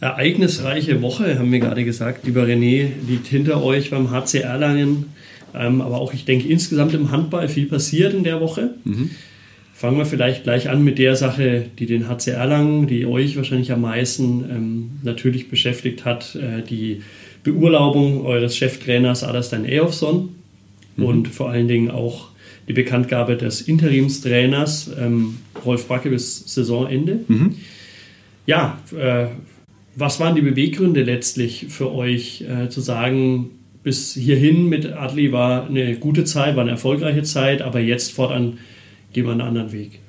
Ereignisreiche Woche, haben wir gerade gesagt. Lieber René, liegt hinter euch beim HC Erlangen. Ähm, aber auch, ich denke, insgesamt im Handball viel passiert in der Woche. Mhm. Fangen wir vielleicht gleich an mit der Sache, die den HC Erlangen, die euch wahrscheinlich am meisten ähm, natürlich beschäftigt hat, äh, die Beurlaubung eures Cheftrainers Adastan Eofson mhm. und vor allen Dingen auch die Bekanntgabe des Interimstrainers ähm, Rolf Bracke bis Saisonende. Mhm. Ja, äh, was waren die Beweggründe letztlich für euch äh, zu sagen, bis hierhin mit Adli war eine gute Zeit, war eine erfolgreiche Zeit, aber jetzt fortan gehen wir einen anderen Weg?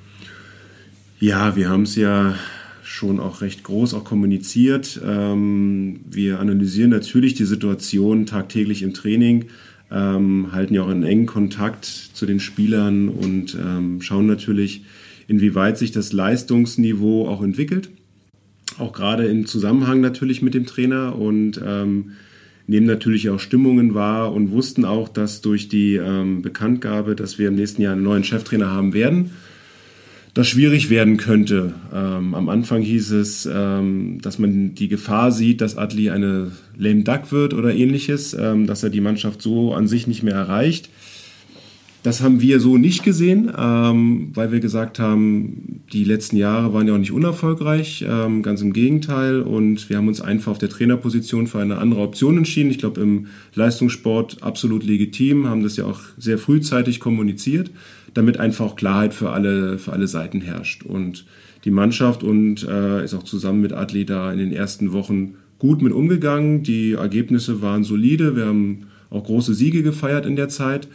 Ja, wir haben es ja schon auch recht groß auch kommuniziert. Ähm, wir analysieren natürlich die Situation tagtäglich im Training, ähm, halten ja auch einen engen Kontakt zu den Spielern und ähm, schauen natürlich, inwieweit sich das Leistungsniveau auch entwickelt. Auch gerade im Zusammenhang natürlich mit dem Trainer und ähm, nehmen natürlich auch Stimmungen wahr und wussten auch, dass durch die ähm, Bekanntgabe, dass wir im nächsten Jahr einen neuen Cheftrainer haben werden, das schwierig werden könnte. Ähm, am Anfang hieß es, ähm, dass man die Gefahr sieht, dass Adli eine lame duck wird oder ähnliches, ähm, dass er die Mannschaft so an sich nicht mehr erreicht. Das haben wir so nicht gesehen, ähm, weil wir gesagt haben, die letzten Jahre waren ja auch nicht unerfolgreich, ähm, ganz im Gegenteil. Und wir haben uns einfach auf der Trainerposition für eine andere Option entschieden. Ich glaube, im Leistungssport absolut legitim, haben das ja auch sehr frühzeitig kommuniziert, damit einfach auch Klarheit für alle, für alle Seiten herrscht. Und die Mannschaft und äh, ist auch zusammen mit Adli da in den ersten Wochen gut mit umgegangen. Die Ergebnisse waren solide. Wir haben auch große Siege gefeiert in der Zeit.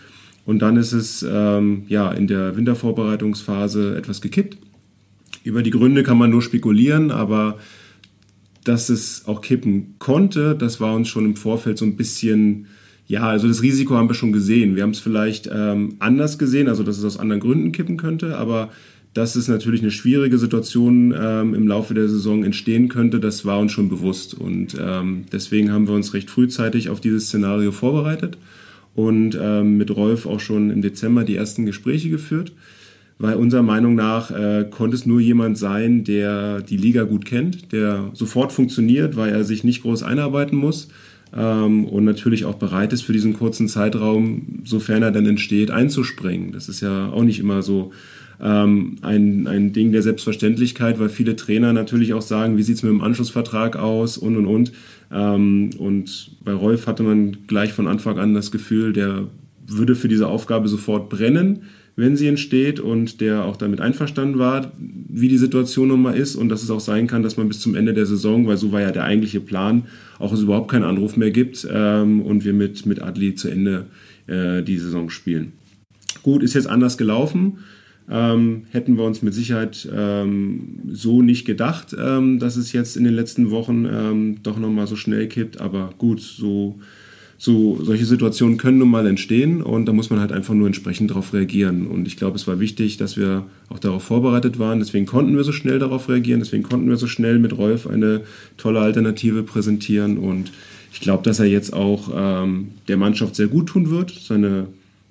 Und dann ist es ähm, ja in der Wintervorbereitungsphase etwas gekippt. Über die Gründe kann man nur spekulieren, aber dass es auch kippen konnte, das war uns schon im Vorfeld so ein bisschen, ja, also das Risiko haben wir schon gesehen. Wir haben es vielleicht ähm, anders gesehen, also dass es aus anderen Gründen kippen könnte, aber dass es natürlich eine schwierige Situation ähm, im Laufe der Saison entstehen könnte, das war uns schon bewusst. Und ähm, deswegen haben wir uns recht frühzeitig auf dieses Szenario vorbereitet und ähm, mit Rolf auch schon im Dezember die ersten Gespräche geführt. Weil unserer Meinung nach äh, konnte es nur jemand sein, der die Liga gut kennt, der sofort funktioniert, weil er sich nicht groß einarbeiten muss ähm, und natürlich auch bereit ist für diesen kurzen Zeitraum, sofern er dann entsteht, einzuspringen. Das ist ja auch nicht immer so ähm, ein, ein Ding der Selbstverständlichkeit, weil viele Trainer natürlich auch sagen, wie sieht es mit dem Anschlussvertrag aus und und und. Ähm, und bei Rolf hatte man gleich von Anfang an das Gefühl, der würde für diese Aufgabe sofort brennen, wenn sie entsteht und der auch damit einverstanden war, wie die Situation nun mal ist und dass es auch sein kann, dass man bis zum Ende der Saison, weil so war ja der eigentliche Plan, auch es überhaupt keinen Anruf mehr gibt ähm, und wir mit, mit Adli zu Ende äh, die Saison spielen. Gut, ist jetzt anders gelaufen ähm, hätten wir uns mit Sicherheit ähm, so nicht gedacht, ähm, dass es jetzt in den letzten Wochen ähm, doch nochmal so schnell kippt. Aber gut, so, so solche Situationen können nun mal entstehen und da muss man halt einfach nur entsprechend darauf reagieren. Und ich glaube, es war wichtig, dass wir auch darauf vorbereitet waren. Deswegen konnten wir so schnell darauf reagieren. Deswegen konnten wir so schnell mit Rolf eine tolle Alternative präsentieren. Und ich glaube, dass er jetzt auch ähm, der Mannschaft sehr gut tun wird. Seine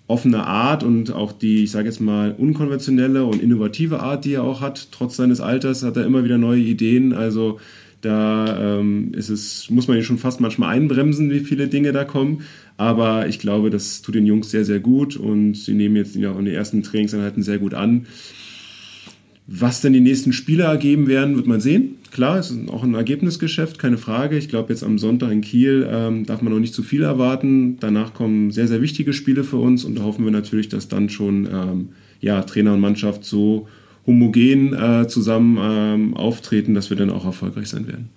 offene Art und auch die, ich sage jetzt mal, unkonventionelle und innovative Art, die er auch hat, trotz seines Alters, hat er immer wieder neue Ideen. Also da ähm, ist es, muss man ihn schon fast manchmal einbremsen, wie viele Dinge da kommen. Aber ich glaube, das tut den Jungs sehr, sehr gut und sie nehmen jetzt ja auch in den ersten Trainingseinheiten sehr gut an. Was denn die nächsten Spiele ergeben werden, wird man sehen. Klar, es ist auch ein Ergebnisgeschäft, keine Frage. Ich glaube, jetzt am Sonntag in Kiel ähm, darf man noch nicht zu viel erwarten. Danach kommen sehr, sehr wichtige Spiele für uns und da hoffen wir natürlich, dass dann schon ähm, ja, Trainer und Mannschaft so homogen äh, zusammen ähm, auftreten, dass wir dann auch erfolgreich sein werden.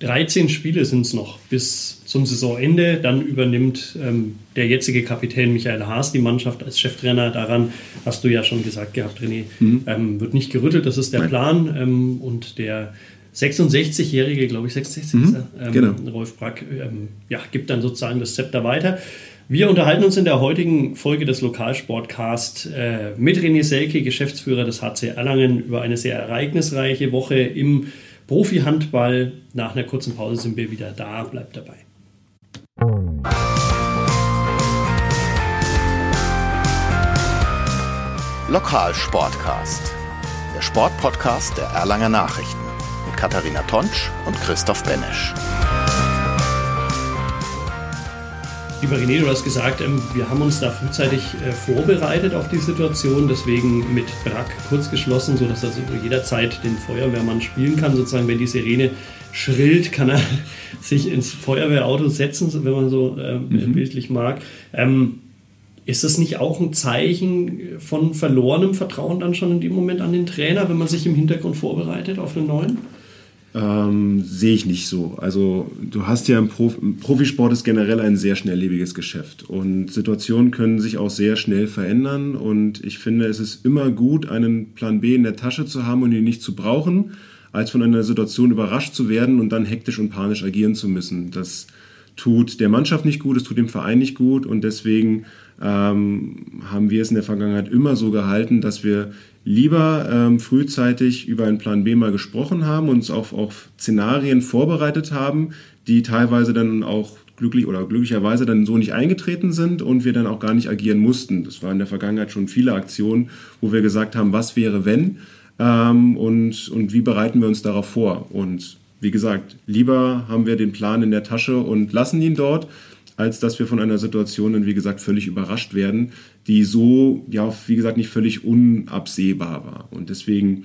13 Spiele sind es noch bis zum Saisonende. Dann übernimmt ähm, der jetzige Kapitän Michael Haas die Mannschaft als Cheftrainer. Daran hast du ja schon gesagt gehabt, René. Mhm. Ähm, wird nicht gerüttelt, das ist der Nein. Plan. Ähm, und der 66-jährige, glaube ich, 66 mhm. ähm, genau. Rolf Brack, ähm, ja, gibt dann sozusagen das Zepter weiter. Wir unterhalten uns in der heutigen Folge des Lokalsportcast äh, mit René Selke, Geschäftsführer des HC Erlangen, über eine sehr ereignisreiche Woche im Profi-Handball. Nach einer kurzen Pause sind wir wieder da. Bleibt dabei. Lokalsportcast, der Sportpodcast der Erlanger Nachrichten mit Katharina Tonsch und Christoph Benesch. Lieber René, du hast gesagt, ähm, wir haben uns da frühzeitig äh, vorbereitet auf die Situation, deswegen mit Brack kurz geschlossen, sodass er jederzeit den Feuerwehrmann spielen kann. Sozusagen, wenn die Sirene schrillt, kann er sich ins Feuerwehrauto setzen, wenn man so äh, mhm. bildlich mag. Ähm, ist das nicht auch ein Zeichen von verlorenem Vertrauen dann schon in dem Moment an den Trainer, wenn man sich im Hintergrund vorbereitet auf einen neuen? Ähm, sehe ich nicht so. Also du hast ja im, Prof Profisport ist generell ein sehr schnelllebiges Geschäft und Situationen können sich auch sehr schnell verändern und ich finde, es ist immer gut, einen Plan B in der Tasche zu haben und ihn nicht zu brauchen, als von einer Situation überrascht zu werden und dann hektisch und panisch agieren zu müssen. Das tut der Mannschaft nicht gut, es tut dem Verein nicht gut und deswegen ähm, haben wir es in der Vergangenheit immer so gehalten, dass wir lieber ähm, frühzeitig über einen Plan B mal gesprochen haben, uns auf, auf Szenarien vorbereitet haben, die teilweise dann auch glücklich oder glücklicherweise dann so nicht eingetreten sind und wir dann auch gar nicht agieren mussten. Das war in der Vergangenheit schon viele Aktionen, wo wir gesagt haben, was wäre wenn ähm, und, und wie bereiten wir uns darauf vor. Und wie gesagt, lieber haben wir den Plan in der Tasche und lassen ihn dort, als dass wir von einer Situation wie gesagt, völlig überrascht werden, die so, ja, wie gesagt, nicht völlig unabsehbar war. Und deswegen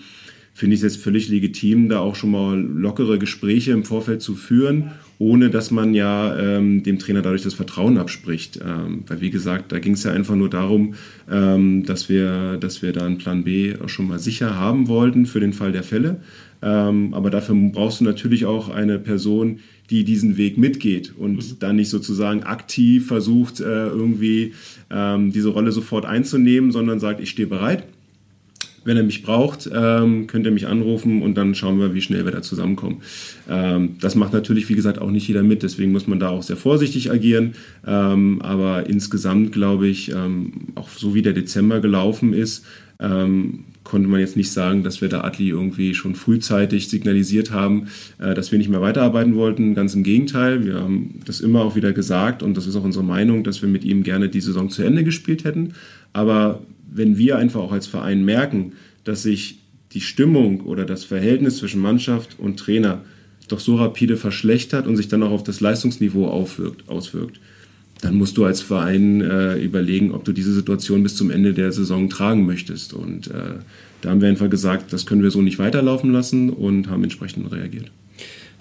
finde ich es jetzt völlig legitim, da auch schon mal lockere Gespräche im Vorfeld zu führen, ohne dass man ja ähm, dem Trainer dadurch das Vertrauen abspricht. Ähm, weil, wie gesagt, da ging es ja einfach nur darum, ähm, dass, wir, dass wir da einen Plan B auch schon mal sicher haben wollten für den Fall der Fälle. Ähm, aber dafür brauchst du natürlich auch eine Person, die diesen Weg mitgeht und mhm. dann nicht sozusagen aktiv versucht, äh, irgendwie ähm, diese Rolle sofort einzunehmen, sondern sagt, ich stehe bereit. Wenn er mich braucht, ähm, könnt ihr mich anrufen und dann schauen wir, wie schnell wir da zusammenkommen. Ähm, das macht natürlich, wie gesagt, auch nicht jeder mit, deswegen muss man da auch sehr vorsichtig agieren. Aber insgesamt glaube ich, auch so wie der Dezember gelaufen ist, konnte man jetzt nicht sagen, dass wir da Adli irgendwie schon frühzeitig signalisiert haben, äh, dass wir nicht mehr weiterarbeiten wollten. Ganz im Gegenteil, wir haben das immer auch wieder gesagt und das ist auch unsere Meinung, dass wir mit ihm gerne die Saison zu Ende gespielt hätten. Aber wenn wir einfach auch als Verein merken, dass sich die Stimmung oder das Verhältnis zwischen Mannschaft und Trainer doch so rapide verschlechtert und sich dann auch auf das Leistungsniveau aufwirkt, auswirkt, dann musst du als Verein äh, überlegen, ob du diese Situation bis zum Ende der Saison tragen möchtest. Und äh, da haben wir einfach gesagt, das können wir so nicht weiterlaufen lassen und haben entsprechend reagiert.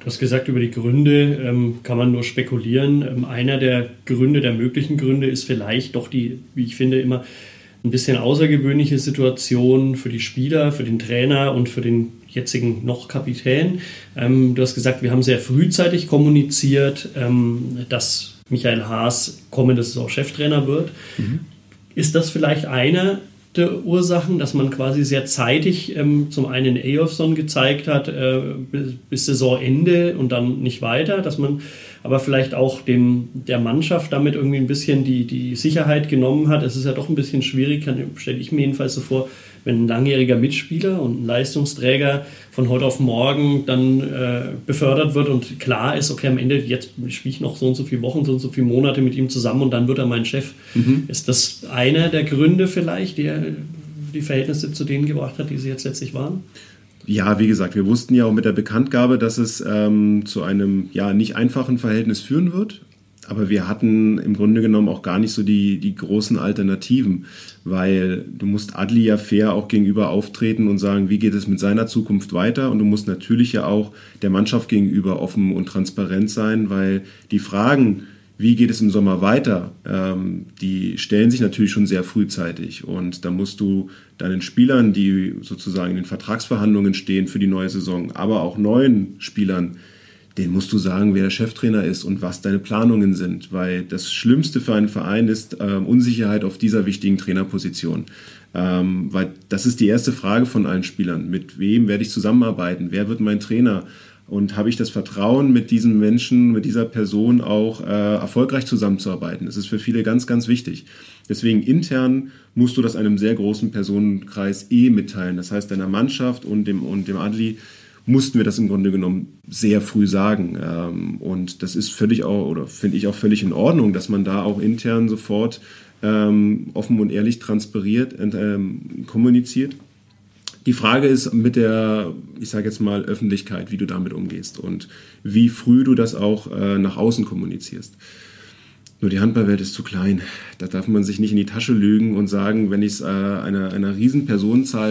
Du hast gesagt, über die Gründe ähm, kann man nur spekulieren. Ähm, einer der Gründe, der möglichen Gründe ist vielleicht doch die, wie ich finde, immer ein bisschen außergewöhnliche Situation für die Spieler, für den Trainer und für den jetzigen noch Kapitän. Ähm, du hast gesagt, wir haben sehr frühzeitig kommuniziert, ähm, dass Michael Haas kommende Saison Cheftrainer wird. Mhm. Ist das vielleicht eine der Ursachen, dass man quasi sehr zeitig ähm, zum einen Eyolfsson gezeigt hat, äh, bis, bis, Saisonende und dann nicht weiter, dass man aber vielleicht auch dem, der Mannschaft damit irgendwie ein bisschen die, die Sicherheit genommen hat. Es ist ja doch ein bisschen schwierig, stelle ich mir jedenfalls so vor, wenn ein langjähriger Mitspieler und ein Leistungsträger von heute auf morgen dann äh, befördert wird und klar ist, okay, am Ende jetzt spiele ich noch so und so viele Wochen, so und so viele Monate mit ihm zusammen und dann wird er mein Chef. Mhm. Ist das einer der Gründe vielleicht, die die Verhältnisse zu denen gebracht hat, die sie jetzt letztlich waren? Ja, wie gesagt, wir wussten ja auch mit der Bekanntgabe, dass es ähm, zu einem ja nicht einfachen Verhältnis führen wird. Aber wir hatten im Grunde genommen auch gar nicht so die, die großen Alternativen, weil du musst Adli ja fair auch gegenüber auftreten und sagen, wie geht es mit seiner Zukunft weiter? Und du musst natürlich ja auch der Mannschaft gegenüber offen und transparent sein, weil die Fragen, wie geht es im Sommer weiter, ähm, die stellen sich natürlich schon sehr frühzeitig. Und da musst du deinen Spielern, die sozusagen in den Vertragsverhandlungen stehen für die neue Saison, aber auch neuen Spielern, den musst du sagen, wer der Cheftrainer ist und was deine Planungen sind, weil das Schlimmste für einen Verein ist ähm, Unsicherheit auf dieser wichtigen Trainerposition. Ähm, weil das ist die erste Frage von allen Spielern. Mit wem werde ich zusammenarbeiten? Wer wird mein Trainer? Und habe ich das Vertrauen, mit diesem Menschen, mit dieser Person auch äh, erfolgreich zusammenzuarbeiten? Das ist für viele ganz, ganz wichtig. Deswegen intern musst du das einem sehr großen Personenkreis eh mitteilen. Das heißt, deiner Mannschaft und dem, und dem Adli mussten wir das im Grunde genommen sehr früh sagen. Ähm, und das ist völlig auch, oder finde ich auch völlig in Ordnung, dass man da auch intern sofort ähm, offen und ehrlich transpiriert, ähm, kommuniziert. Die Frage ist mit der, ich sage jetzt mal, Öffentlichkeit, wie du damit umgehst und wie früh du das auch äh, nach außen kommunizierst. Nur die Handballwelt ist zu klein. Da darf man sich nicht in die Tasche lügen und sagen, wenn ich es äh, einer, einer riesen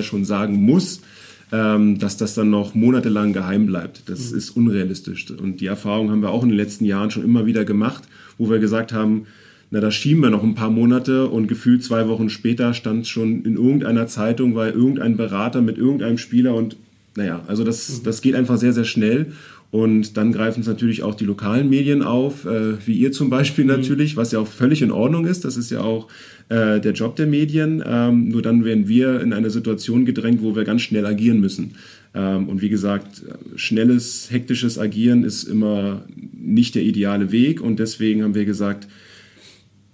schon sagen muss, ähm, dass das dann noch monatelang geheim bleibt. Das mhm. ist unrealistisch. Und die Erfahrung haben wir auch in den letzten Jahren schon immer wieder gemacht, wo wir gesagt haben, na, da schieben wir noch ein paar Monate und gefühlt zwei Wochen später stand es schon in irgendeiner Zeitung, weil irgendein Berater mit irgendeinem Spieler und naja, also das, mhm. das geht einfach sehr, sehr schnell. Und dann greifen es natürlich auch die lokalen Medien auf, äh, wie ihr zum Beispiel mhm. natürlich, was ja auch völlig in Ordnung ist. Das ist ja auch äh, der Job der Medien. Ähm, nur dann werden wir in eine Situation gedrängt, wo wir ganz schnell agieren müssen. Ähm, und wie gesagt, schnelles, hektisches Agieren ist immer nicht der ideale Weg. Und deswegen haben wir gesagt,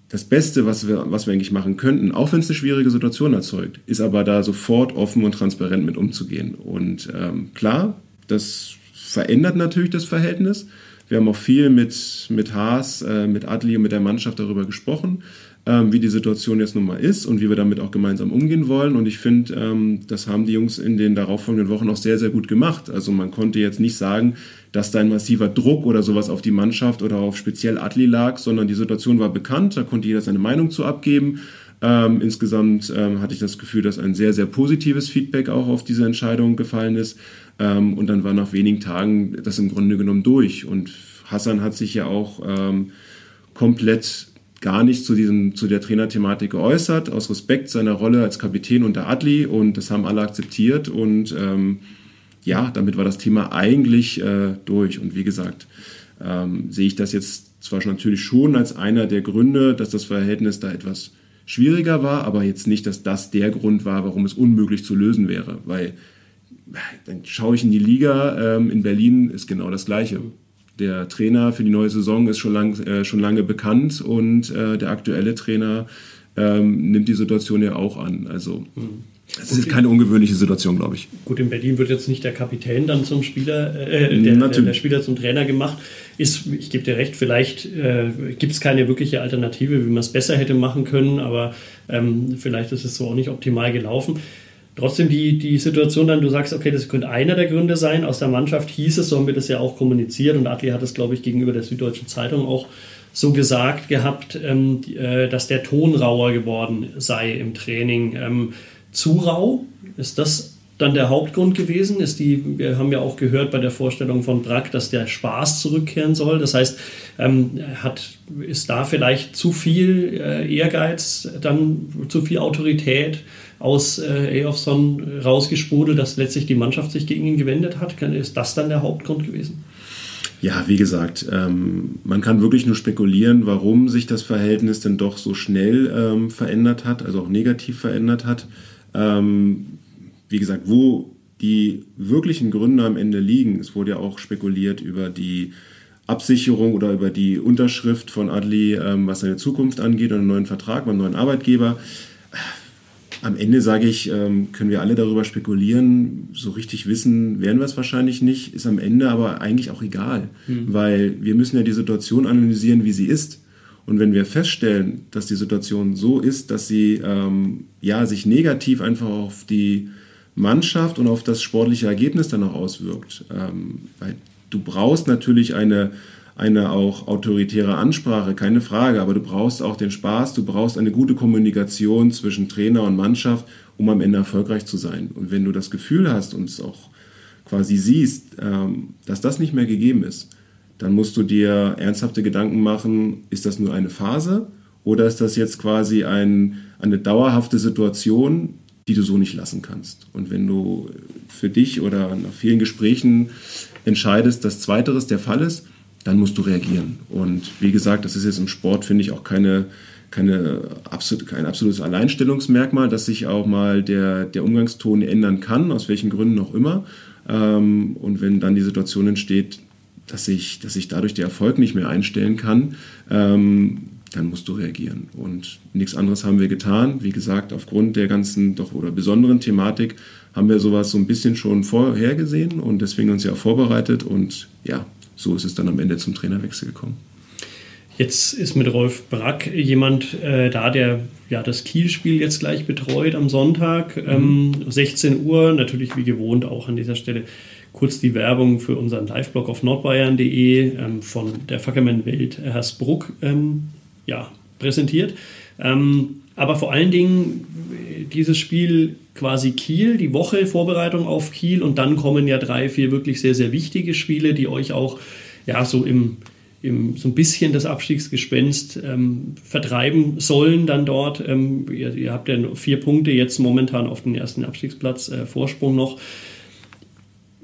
das Beste, was wir, was wir eigentlich machen könnten, auch wenn es eine schwierige Situation erzeugt, ist aber da sofort offen und transparent mit umzugehen. Und ähm, klar, das verändert natürlich das Verhältnis. Wir haben auch viel mit, mit Haas, äh, mit Adli und mit der Mannschaft darüber gesprochen ähm, wie die Situation jetzt nun mal ist und wie wir damit auch gemeinsam umgehen wollen. Und ich finde, ähm, das haben die Jungs in den darauffolgenden Wochen auch sehr, sehr gut gemacht. Also man konnte jetzt nicht sagen, dass da ein massiver Druck oder sowas auf die Mannschaft oder auf speziell Adli lag, sondern die Situation war bekannt, da konnte jeder seine Meinung zu abgeben. Ähm, insgesamt ähm, hatte ich das Gefühl, dass ein sehr, sehr positives Feedback auch auf diese Entscheidung gefallen ist. Ähm, und dann war nach wenigen Tagen das im Grunde genommen durch. Und Hassan hat sich ja auch ähm, komplett gar nicht zu, diesem, zu der Trainerthematik geäußert, aus Respekt seiner Rolle als Kapitän unter Adli und das haben alle akzeptiert und ähm, ja, damit war das Thema eigentlich äh, durch. Und wie gesagt, ähm, sehe ich das jetzt zwar natürlich schon als einer der Gründe, dass das Verhältnis da etwas schwieriger war, aber jetzt nicht, dass das der Grund war, warum es unmöglich zu lösen wäre, weil dann schaue ich in die Liga, ähm, in Berlin ist genau das Gleiche der Trainer für die neue Saison ist schon, lang, äh, schon lange bekannt und äh, der aktuelle Trainer ähm, nimmt die Situation ja auch an. Also es ist keine ungewöhnliche Situation, glaube ich. Gut, in Berlin wird jetzt nicht der Kapitän dann zum Spieler, äh, der, der, der, Spieler zum Trainer gemacht. Ist, ich gebe dir recht, vielleicht äh, gibt es keine wirkliche Alternative, wie man es besser hätte machen können, aber ähm, vielleicht ist es so auch nicht optimal gelaufen. Trotzdem die, die Situation dann, du sagst, okay, das könnte einer der Gründe sein. Aus der Mannschaft hieß es, so haben wir das ja auch kommuniziert und Adli hat es, glaube ich, gegenüber der Süddeutschen Zeitung auch so gesagt gehabt, ähm, äh, dass der Ton rauer geworden sei im Training. Ähm, zu rau, ist das dann der Hauptgrund gewesen? Ist die, wir haben ja auch gehört bei der Vorstellung von Brack, dass der Spaß zurückkehren soll. Das heißt, ähm, hat, ist da vielleicht zu viel äh, Ehrgeiz, dann zu viel Autorität? aus äh, Eofson rausgesprudelt, dass letztlich die Mannschaft sich gegen ihn gewendet hat? Ist das dann der Hauptgrund gewesen? Ja, wie gesagt, ähm, man kann wirklich nur spekulieren, warum sich das Verhältnis denn doch so schnell ähm, verändert hat, also auch negativ verändert hat. Ähm, wie gesagt, wo die wirklichen Gründe am Ende liegen, es wurde ja auch spekuliert über die Absicherung oder über die Unterschrift von Adli, ähm, was seine Zukunft angeht und einen neuen Vertrag beim neuen Arbeitgeber am Ende sage ich, ähm, können wir alle darüber spekulieren. So richtig wissen werden wir es wahrscheinlich nicht, ist am Ende aber eigentlich auch egal, mhm. weil wir müssen ja die Situation analysieren, wie sie ist. Und wenn wir feststellen, dass die Situation so ist, dass sie ähm, ja, sich negativ einfach auf die Mannschaft und auf das sportliche Ergebnis dann auch auswirkt, ähm, weil du brauchst natürlich eine eine auch autoritäre Ansprache, keine Frage, aber du brauchst auch den Spaß, du brauchst eine gute Kommunikation zwischen Trainer und Mannschaft, um am Ende erfolgreich zu sein. Und wenn du das Gefühl hast und es auch quasi siehst, ähm, dass das nicht mehr gegeben ist, dann musst du dir ernsthafte Gedanken machen, ist das nur eine Phase oder ist das jetzt quasi ein, eine dauerhafte Situation, die du so nicht lassen kannst. Und wenn du für dich oder nach vielen Gesprächen entscheidest, dass zweiteres der Fall ist, dann musst du reagieren. Und wie gesagt, das ist jetzt im Sport, finde ich, auch keine, keine kein absolutes Alleinstellungsmerkmal, dass sich auch mal der, der Umgangston ändern kann, aus welchen Gründen auch immer. Ähm, und wenn dann die Situation entsteht, dass sich dass ich dadurch der Erfolg nicht mehr einstellen kann, ähm, dann musst du reagieren. Und nichts anderes haben wir getan. Wie gesagt, aufgrund der ganzen doch oder besonderen Thematik haben wir sowas so ein bisschen schon vorhergesehen und deswegen uns ja vorbereitet. Und ja, so ist es dann am Ende zum Trainerwechsel gekommen. Jetzt ist mit Rolf Brack jemand äh, da, der ja das Kielspiel jetzt gleich betreut am Sonntag. Ähm, 16 Uhr, natürlich wie gewohnt auch an dieser Stelle kurz die Werbung für unseren Live-Blog auf nordbayern.de ähm, von der Fackermann-Welt Hersbruck ähm, ja, präsentiert. Ähm, aber vor allen Dingen dieses Spiel quasi Kiel, die Woche Vorbereitung auf Kiel und dann kommen ja drei, vier wirklich sehr, sehr wichtige Spiele, die euch auch ja so im im, so ein bisschen das Abstiegsgespenst ähm, vertreiben sollen dann dort. Ähm, ihr, ihr, habt ja vier Punkte jetzt momentan auf den ersten Abstiegsplatz äh, Vorsprung noch.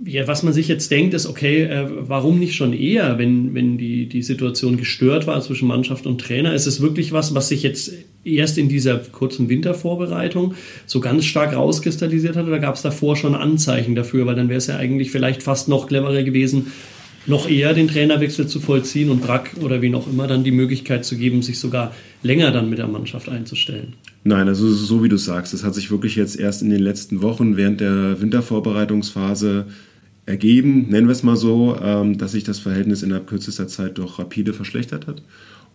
Ja, was man sich jetzt denkt, ist, okay, äh, warum nicht schon eher, wenn, wenn die, die Situation gestört war zwischen Mannschaft und Trainer? Ist es wirklich was, was sich jetzt erst in dieser kurzen Wintervorbereitung so ganz stark rauskristallisiert hat oder gab es davor schon Anzeichen dafür? Weil dann wäre es ja eigentlich vielleicht fast noch cleverer gewesen, noch eher den Trainerwechsel zu vollziehen und Brack oder wen auch immer dann die Möglichkeit zu geben, sich sogar länger dann mit der Mannschaft einzustellen. Nein, also so wie du sagst, das hat sich wirklich jetzt erst in den letzten Wochen während der Wintervorbereitungsphase ergeben, nennen wir es mal so, ähm, dass sich das Verhältnis innerhalb kürzester Zeit doch rapide verschlechtert hat.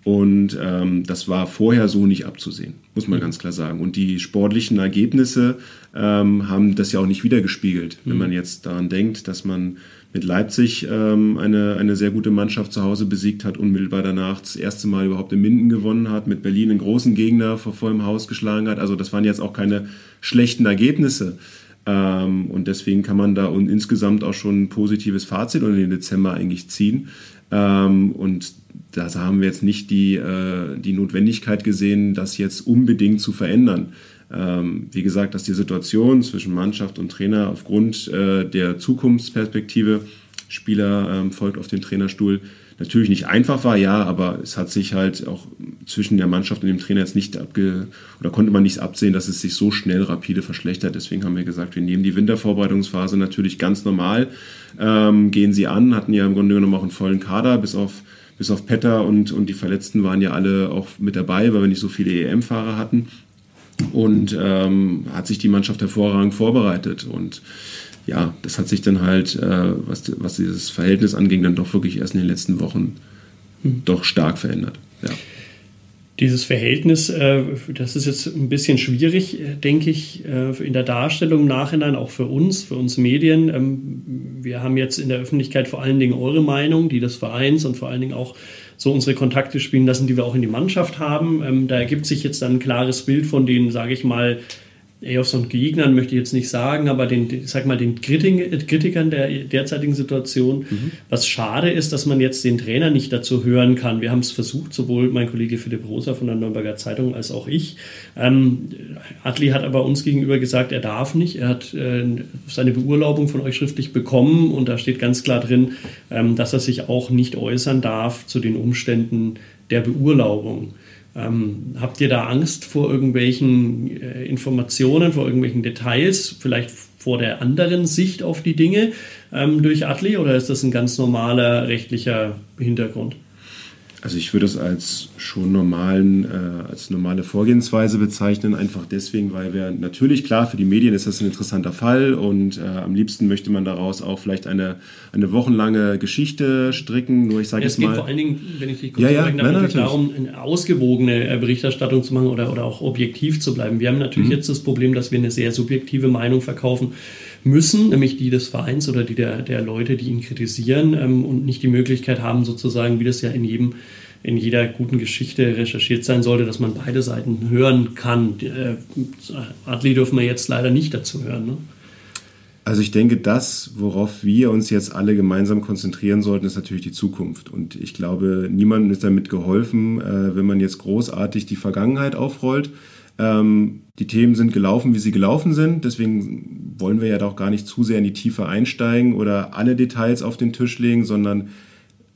Und ähm, das war vorher so nicht abzusehen, muss man ganz klar sagen. Und die sportlichen Ergebnisse ähm, haben das ja auch nicht wiedergespiegelt. Wenn mhm. man jetzt daran denkt, dass man mit Leipzig ähm, eine, eine sehr gute Mannschaft zu Hause besiegt hat, unmittelbar danach das erste Mal überhaupt in Minden gewonnen hat, mit Berlin einen großen Gegner vor vollem Haus geschlagen hat. Also das waren jetzt auch keine schlechten Ergebnisse. Ähm, und deswegen kann man da und insgesamt auch schon ein positives Fazit unter den Dezember eigentlich ziehen. Ähm, und da haben wir jetzt nicht die, äh, die Notwendigkeit gesehen, das jetzt unbedingt zu verändern. Ähm, wie gesagt, dass die Situation zwischen Mannschaft und Trainer aufgrund äh, der Zukunftsperspektive, Spieler folgt auf den Trainerstuhl, natürlich nicht einfach war, ja, aber es hat sich halt auch zwischen der Mannschaft und dem Trainer jetzt nicht abge oder konnte man nicht absehen, dass es sich so schnell rapide verschlechtert. Deswegen haben wir gesagt, wir nehmen die Wintervorbereitungsphase natürlich ganz normal, ähm, gehen sie an, hatten ja im Grunde genommen auch einen vollen Kader, bis auf bis auf Petter und, und die Verletzten waren ja alle auch mit dabei, weil wir nicht so viele EM-Fahrer hatten. Und ähm, hat sich die Mannschaft hervorragend vorbereitet. Und ja, das hat sich dann halt, äh, was, was dieses Verhältnis anging, dann doch wirklich erst in den letzten Wochen hm. doch stark verändert. Ja. Dieses Verhältnis, äh, das ist jetzt ein bisschen schwierig, äh, denke ich, äh, in der Darstellung im Nachhinein, auch für uns, für uns Medien. Ähm, wir haben jetzt in der Öffentlichkeit vor allen Dingen eure Meinung, die des Vereins und vor allen Dingen auch so unsere Kontakte spielen lassen, die wir auch in die Mannschaft haben. Ähm, da ergibt sich jetzt dann ein klares Bild von den, sage ich mal, EOS und Gegnern möchte ich jetzt nicht sagen, aber den, sag mal, den Kritikern der derzeitigen Situation. Mhm. Was schade ist, dass man jetzt den Trainer nicht dazu hören kann. Wir haben es versucht, sowohl mein Kollege Philipp Rosa von der Nürnberger Zeitung als auch ich. Ähm, Adli hat aber uns gegenüber gesagt, er darf nicht. Er hat äh, seine Beurlaubung von euch schriftlich bekommen und da steht ganz klar drin, ähm, dass er sich auch nicht äußern darf zu den Umständen der Beurlaubung. Ähm, habt ihr da Angst vor irgendwelchen äh, Informationen, vor irgendwelchen Details, vielleicht vor der anderen Sicht auf die Dinge ähm, durch Atli oder ist das ein ganz normaler rechtlicher Hintergrund? Also ich würde es als schon normalen, äh, als normale Vorgehensweise bezeichnen, einfach deswegen, weil wir natürlich klar für die Medien ist das ein interessanter Fall und äh, am liebsten möchte man daraus auch vielleicht eine, eine wochenlange Geschichte stricken. Nur ich sage ja, es geht mal, vor allen Dingen, wenn ich dich kurz ja, ja, nein, nein, darum, eine ausgewogene äh, Berichterstattung zu machen oder, oder auch objektiv zu bleiben. Wir haben natürlich mhm. jetzt das Problem, dass wir eine sehr subjektive Meinung verkaufen müssen, nämlich die des Vereins oder die der, der Leute, die ihn kritisieren ähm, und nicht die Möglichkeit haben, sozusagen, wie das ja in jedem in jeder guten Geschichte recherchiert sein sollte, dass man beide Seiten hören kann. Äh, Adli dürfen wir jetzt leider nicht dazu hören. Ne? Also ich denke, das, worauf wir uns jetzt alle gemeinsam konzentrieren sollten, ist natürlich die Zukunft. Und ich glaube, niemandem ist damit geholfen, äh, wenn man jetzt großartig die Vergangenheit aufrollt. Ähm, die Themen sind gelaufen, wie sie gelaufen sind. Deswegen wollen wir ja doch gar nicht zu sehr in die Tiefe einsteigen oder alle Details auf den Tisch legen, sondern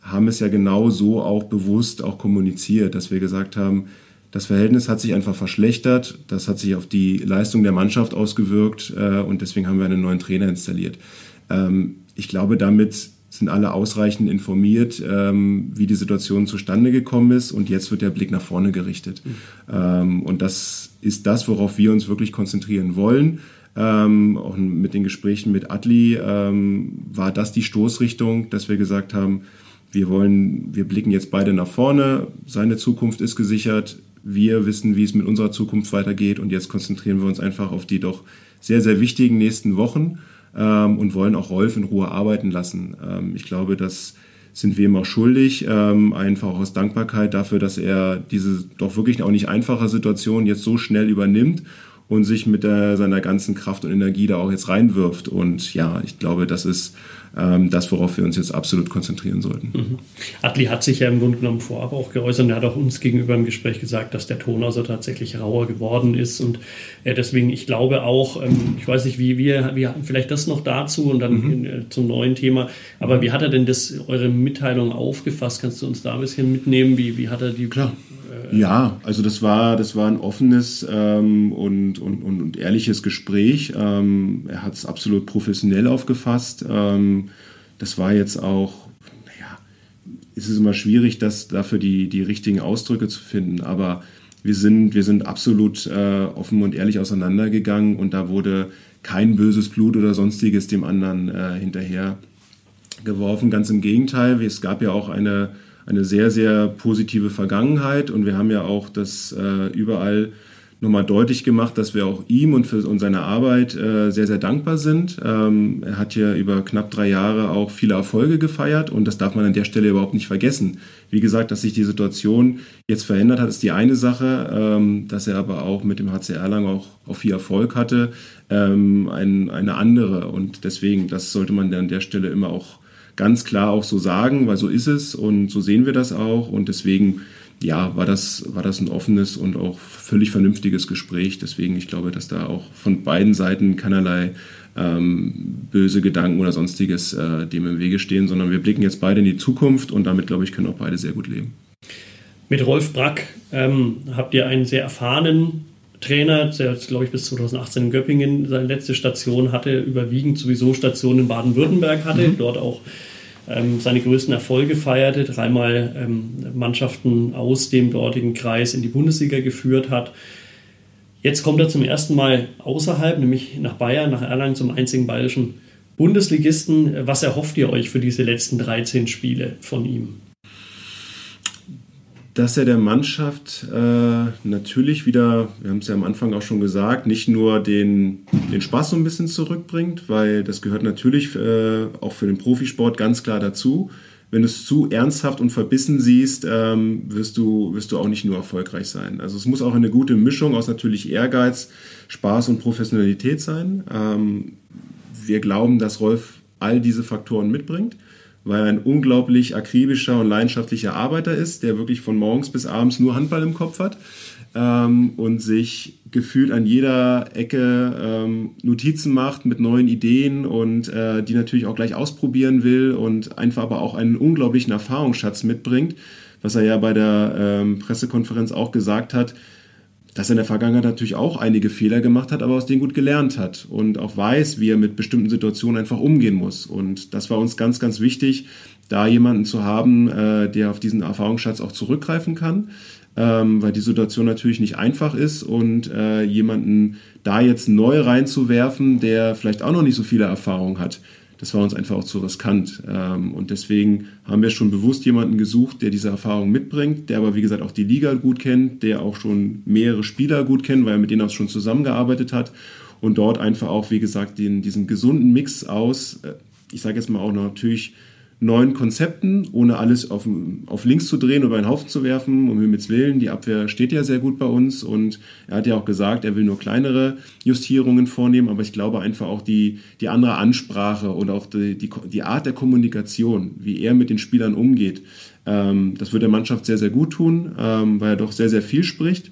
haben es ja genau so auch bewusst auch kommuniziert, dass wir gesagt haben, das Verhältnis hat sich einfach verschlechtert, das hat sich auf die Leistung der Mannschaft ausgewirkt äh, und deswegen haben wir einen neuen Trainer installiert. Ähm, ich glaube, damit sind alle ausreichend informiert, ähm, wie die Situation zustande gekommen ist und jetzt wird der Blick nach vorne gerichtet. Mhm. Ähm, und das ist das, worauf wir uns wirklich konzentrieren wollen. Ähm, auch mit den Gesprächen mit Adli ähm, war das die Stoßrichtung, dass wir gesagt haben, wir wollen, wir blicken jetzt beide nach vorne, seine Zukunft ist gesichert, wir wissen, wie es mit unserer Zukunft weitergeht und jetzt konzentrieren wir uns einfach auf die doch sehr, sehr wichtigen nächsten Wochen ähm, und wollen auch Rolf in Ruhe arbeiten lassen. Ähm, ich glaube, das sind wir ihm auch schuldig, ähm, einfach aus Dankbarkeit dafür, dass er diese doch wirklich auch nicht einfache Situation jetzt so schnell übernimmt und sich mit der, seiner ganzen Kraft und Energie da auch jetzt reinwirft. Und ja, ich glaube, das ist ähm, das, worauf wir uns jetzt absolut konzentrieren sollten. Mhm. Adli hat sich ja im Grunde genommen vorab auch geäußert und er hat auch uns gegenüber im Gespräch gesagt, dass der Ton also tatsächlich rauer geworden ist und äh, deswegen, ich glaube auch, ähm, ich weiß nicht, wie wir, wie, vielleicht das noch dazu und dann mhm. in, äh, zum neuen Thema, aber wie hat er denn das, eure Mitteilung aufgefasst? Kannst du uns da ein bisschen mitnehmen? Wie, wie hat er die... Klar. Ja, also das war, das war ein offenes ähm, und, und, und, ehrliches Gespräch. Ähm, er hat es absolut professionell aufgefasst. Ähm, das war jetzt auch, naja, es ist immer schwierig, das, dafür die, die richtigen Ausdrücke zu finden, aber wir sind, wir sind absolut äh, offen und ehrlich auseinandergegangen und da wurde kein böses Blut oder sonstiges dem anderen äh, hinterher geworfen. Ganz im Gegenteil, es gab ja auch eine eine sehr, sehr positive Vergangenheit und wir haben ja auch das äh, überall nochmal deutlich gemacht, dass wir auch ihm und für und seine Arbeit äh, sehr, sehr dankbar sind. Ähm, er hat ja über knapp drei Jahre auch viele Erfolge gefeiert und das darf man an der Stelle überhaupt nicht vergessen. Wie gesagt, dass sich die Situation jetzt verändert hat, ist die eine Sache, ähm, dass er aber auch mit dem HCR lang auch, auch viel Erfolg hatte, ähm, ein, eine andere und deswegen, das sollte man an der Stelle immer auch ganz klar auch so sagen, weil so ist es und so sehen wir das auch und deswegen ja, war das, war das ein offenes und auch völlig vernünftiges Gespräch. Deswegen, ich glaube, dass da auch von beiden Seiten keinerlei ähm, böse Gedanken oder sonstiges äh, dem im Wege stehen, sondern wir blicken jetzt beide in die Zukunft und damit, glaube ich, können auch beide sehr gut leben. Mit Rolf Brack ähm, habt ihr einen sehr erfahrenen Trainer, der glaube ich bis 2018 in Göppingen seine letzte Station hatte, überwiegend sowieso Stationen in Baden-Württemberg hatte, mhm. dort auch ähm, seine größten Erfolge feierte, dreimal ähm, Mannschaften aus dem dortigen Kreis in die Bundesliga geführt hat. Jetzt kommt er zum ersten Mal außerhalb, nämlich nach Bayern, nach Erlangen zum einzigen bayerischen Bundesligisten. Was erhofft ihr euch für diese letzten 13 Spiele von ihm? Dass er der Mannschaft äh, natürlich wieder, wir haben es ja am Anfang auch schon gesagt, nicht nur den, den Spaß so ein bisschen zurückbringt, weil das gehört natürlich äh, auch für den Profisport ganz klar dazu. Wenn du es zu ernsthaft und verbissen siehst, ähm, wirst, du, wirst du auch nicht nur erfolgreich sein. Also es muss auch eine gute Mischung aus natürlich Ehrgeiz, Spaß und Professionalität sein. Ähm, wir glauben, dass Rolf all diese Faktoren mitbringt weil er ein unglaublich akribischer und leidenschaftlicher Arbeiter ist, der wirklich von morgens bis abends nur Handball im Kopf hat ähm, und sich gefühlt an jeder Ecke ähm, Notizen macht mit neuen Ideen und äh, die natürlich auch gleich ausprobieren will und einfach aber auch einen unglaublichen Erfahrungsschatz mitbringt, was er ja bei der ähm, Pressekonferenz auch gesagt hat, dass er in der Vergangenheit natürlich auch einige Fehler gemacht hat, aber aus denen gut gelernt hat und auch weiß, wie er mit bestimmten Situationen einfach umgehen muss. Und das war uns ganz, ganz wichtig, da jemanden zu haben, äh, der auf diesen Erfahrungsschatz auch zurückgreifen kann, ähm, weil die Situation natürlich nicht einfach ist und äh, jemanden da jetzt neu reinzuwerfen, der vielleicht auch noch nicht so viele Erfahrungen hat, das war uns einfach auch zu riskant. Ähm, und deswegen haben wir schon bewusst jemanden gesucht, der diese Erfahrung mitbringt, der aber wie gesagt auch die Liga gut kennt, der auch schon mehrere Spieler gut kennt, weil er mit denen auch schon zusammengearbeitet hat und dort einfach auch, wie gesagt, den, diesen gesunden Mix aus, äh, ich sage jetzt mal auch natürlich neuen Konzepten, ohne alles auf, auf links zu drehen oder einen Haufen zu werfen, um Himmels Willen. Die Abwehr steht ja sehr gut bei uns und er hat ja auch gesagt, er will nur kleinere Justierungen vornehmen, aber ich glaube einfach auch die, die andere Ansprache und auch die, die, die Art der Kommunikation, wie er mit den Spielern umgeht, ähm, das wird der Mannschaft sehr, sehr gut tun, ähm, weil er doch sehr, sehr viel spricht,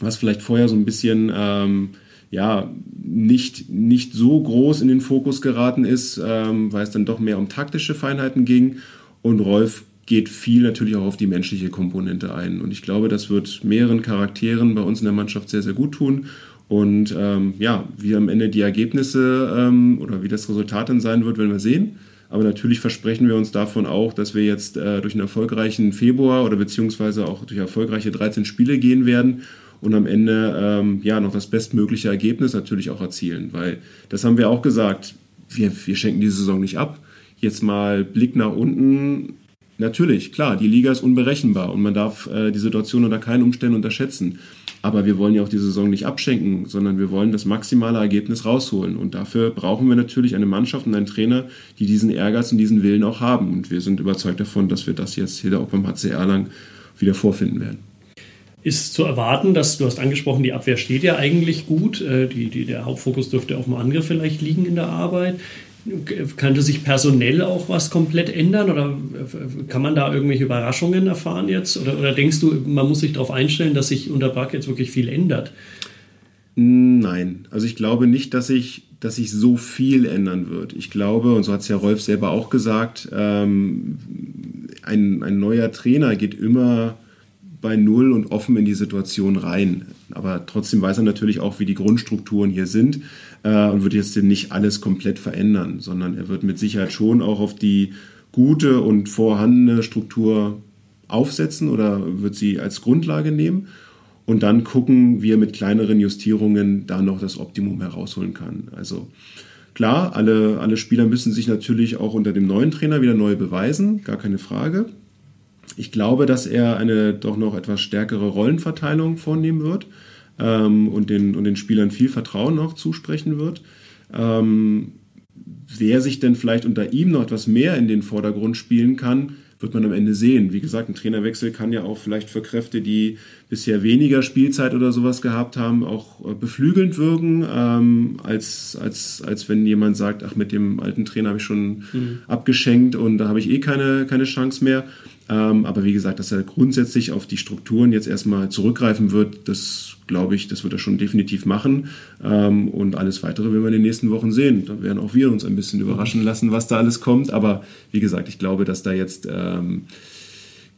was vielleicht vorher so ein bisschen... Ähm, ja, nicht, nicht so groß in den Fokus geraten ist, ähm, weil es dann doch mehr um taktische Feinheiten ging. Und Rolf geht viel natürlich auch auf die menschliche Komponente ein. Und ich glaube, das wird mehreren Charakteren bei uns in der Mannschaft sehr, sehr gut tun. Und ähm, ja, wie am Ende die Ergebnisse ähm, oder wie das Resultat dann sein wird, werden wir sehen. Aber natürlich versprechen wir uns davon auch, dass wir jetzt äh, durch einen erfolgreichen Februar oder beziehungsweise auch durch erfolgreiche 13 Spiele gehen werden und am Ende ähm, ja noch das bestmögliche Ergebnis natürlich auch erzielen. Weil das haben wir auch gesagt, wir, wir schenken diese Saison nicht ab. Jetzt mal Blick nach unten. Natürlich, klar, die Liga ist unberechenbar und man darf äh, die Situation unter keinen Umständen unterschätzen. Aber wir wollen ja auch die Saison nicht abschenken, sondern wir wollen das maximale Ergebnis rausholen. Und dafür brauchen wir natürlich eine Mannschaft und einen Trainer, die diesen Ehrgeiz und diesen Willen auch haben. Und wir sind überzeugt davon, dass wir das jetzt hier auch beim HC Erlang wieder vorfinden werden. Ist zu erwarten, dass du hast angesprochen, die Abwehr steht ja eigentlich gut. Äh, die, die, der Hauptfokus dürfte auf dem Angriff vielleicht liegen in der Arbeit. Könnte sich personell auch was komplett ändern oder kann man da irgendwelche Überraschungen erfahren jetzt? Oder, oder denkst du, man muss sich darauf einstellen, dass sich unter Brack jetzt wirklich viel ändert? Nein, also ich glaube nicht, dass sich dass sich so viel ändern wird. Ich glaube, und so hat es ja Rolf selber auch gesagt, ähm, ein, ein neuer Trainer geht immer bei Null und offen in die Situation rein. Aber trotzdem weiß er natürlich auch, wie die Grundstrukturen hier sind äh, und wird jetzt nicht alles komplett verändern, sondern er wird mit Sicherheit schon auch auf die gute und vorhandene Struktur aufsetzen oder wird sie als Grundlage nehmen und dann gucken, wie er mit kleineren Justierungen da noch das Optimum herausholen kann. Also klar, alle, alle Spieler müssen sich natürlich auch unter dem neuen Trainer wieder neu beweisen, gar keine Frage. Ich glaube, dass er eine doch noch etwas stärkere Rollenverteilung vornehmen wird ähm, und, den, und den Spielern viel Vertrauen noch zusprechen wird. Ähm, wer sich denn vielleicht unter ihm noch etwas mehr in den Vordergrund spielen kann, wird man am Ende sehen. Wie gesagt, ein Trainerwechsel kann ja auch vielleicht für Kräfte, die bisher weniger Spielzeit oder sowas gehabt haben, auch äh, beflügelnd wirken, ähm, als, als, als wenn jemand sagt, ach, mit dem alten Trainer habe ich schon mhm. abgeschenkt und da habe ich eh keine, keine Chance mehr. Ähm, aber wie gesagt, dass er grundsätzlich auf die Strukturen jetzt erstmal zurückgreifen wird, das glaube ich, das wird er schon definitiv machen. Ähm, und alles weitere werden wir in den nächsten Wochen sehen. Da werden auch wir uns ein bisschen überraschen lassen, was da alles kommt. Aber wie gesagt, ich glaube, dass da jetzt ähm,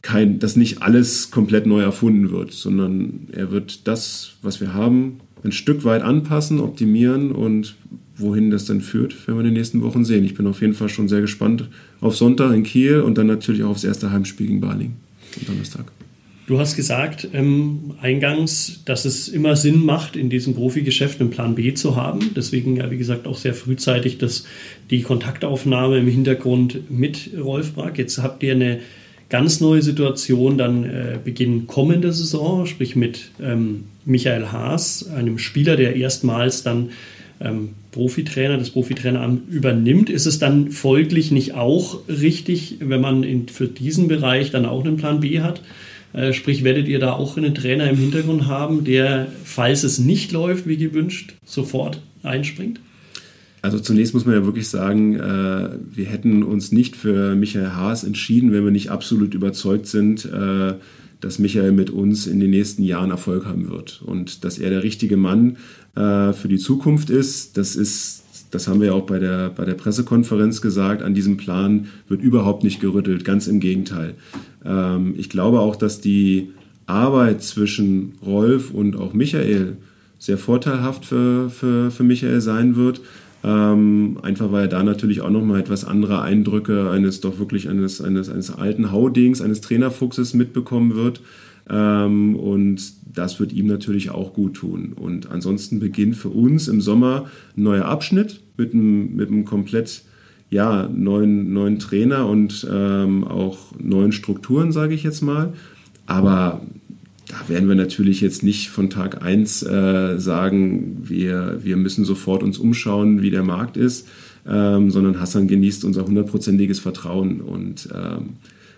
kein, dass nicht alles komplett neu erfunden wird, sondern er wird das, was wir haben, ein Stück weit anpassen, optimieren und wohin das dann führt, werden wir in den nächsten Wochen sehen. Ich bin auf jeden Fall schon sehr gespannt auf Sonntag in Kiel und dann natürlich auch aufs erste Heimspiel gegen Baling am Donnerstag. Du hast gesagt ähm, eingangs, dass es immer Sinn macht, in diesem Profigeschäft einen Plan B zu haben. Deswegen ja, wie gesagt, auch sehr frühzeitig dass die Kontaktaufnahme im Hintergrund mit Rolf Brack. Jetzt habt ihr eine ganz neue Situation dann äh, Beginn kommender Saison, sprich mit ähm, Michael Haas, einem Spieler, der erstmals dann ähm, Profitrainer, das Profitraineramt übernimmt, ist es dann folglich nicht auch richtig, wenn man in, für diesen Bereich dann auch einen Plan B hat? Äh, sprich, werdet ihr da auch einen Trainer im Hintergrund haben, der, falls es nicht läuft wie gewünscht, sofort einspringt? Also zunächst muss man ja wirklich sagen, äh, wir hätten uns nicht für Michael Haas entschieden, wenn wir nicht absolut überzeugt sind, äh, dass Michael mit uns in den nächsten Jahren Erfolg haben wird und dass er der richtige Mann äh, für die Zukunft ist. Das ist das haben wir ja auch bei der, bei der Pressekonferenz gesagt, an diesem Plan wird überhaupt nicht gerüttelt, ganz im Gegenteil. Ähm, ich glaube auch, dass die Arbeit zwischen Rolf und auch Michael sehr vorteilhaft für, für, für Michael sein wird. Ähm, einfach weil er da natürlich auch nochmal etwas andere Eindrücke eines doch wirklich eines, eines, eines alten Haudings, eines Trainerfuchses mitbekommen wird. Ähm, und das wird ihm natürlich auch gut tun. Und ansonsten beginnt für uns im Sommer ein neuer Abschnitt mit einem, mit einem komplett ja, neuen, neuen Trainer und ähm, auch neuen Strukturen, sage ich jetzt mal. Aber da werden wir natürlich jetzt nicht von Tag 1 äh, sagen, wir, wir müssen sofort uns umschauen, wie der Markt ist, ähm, sondern Hassan genießt unser hundertprozentiges Vertrauen. Und ähm,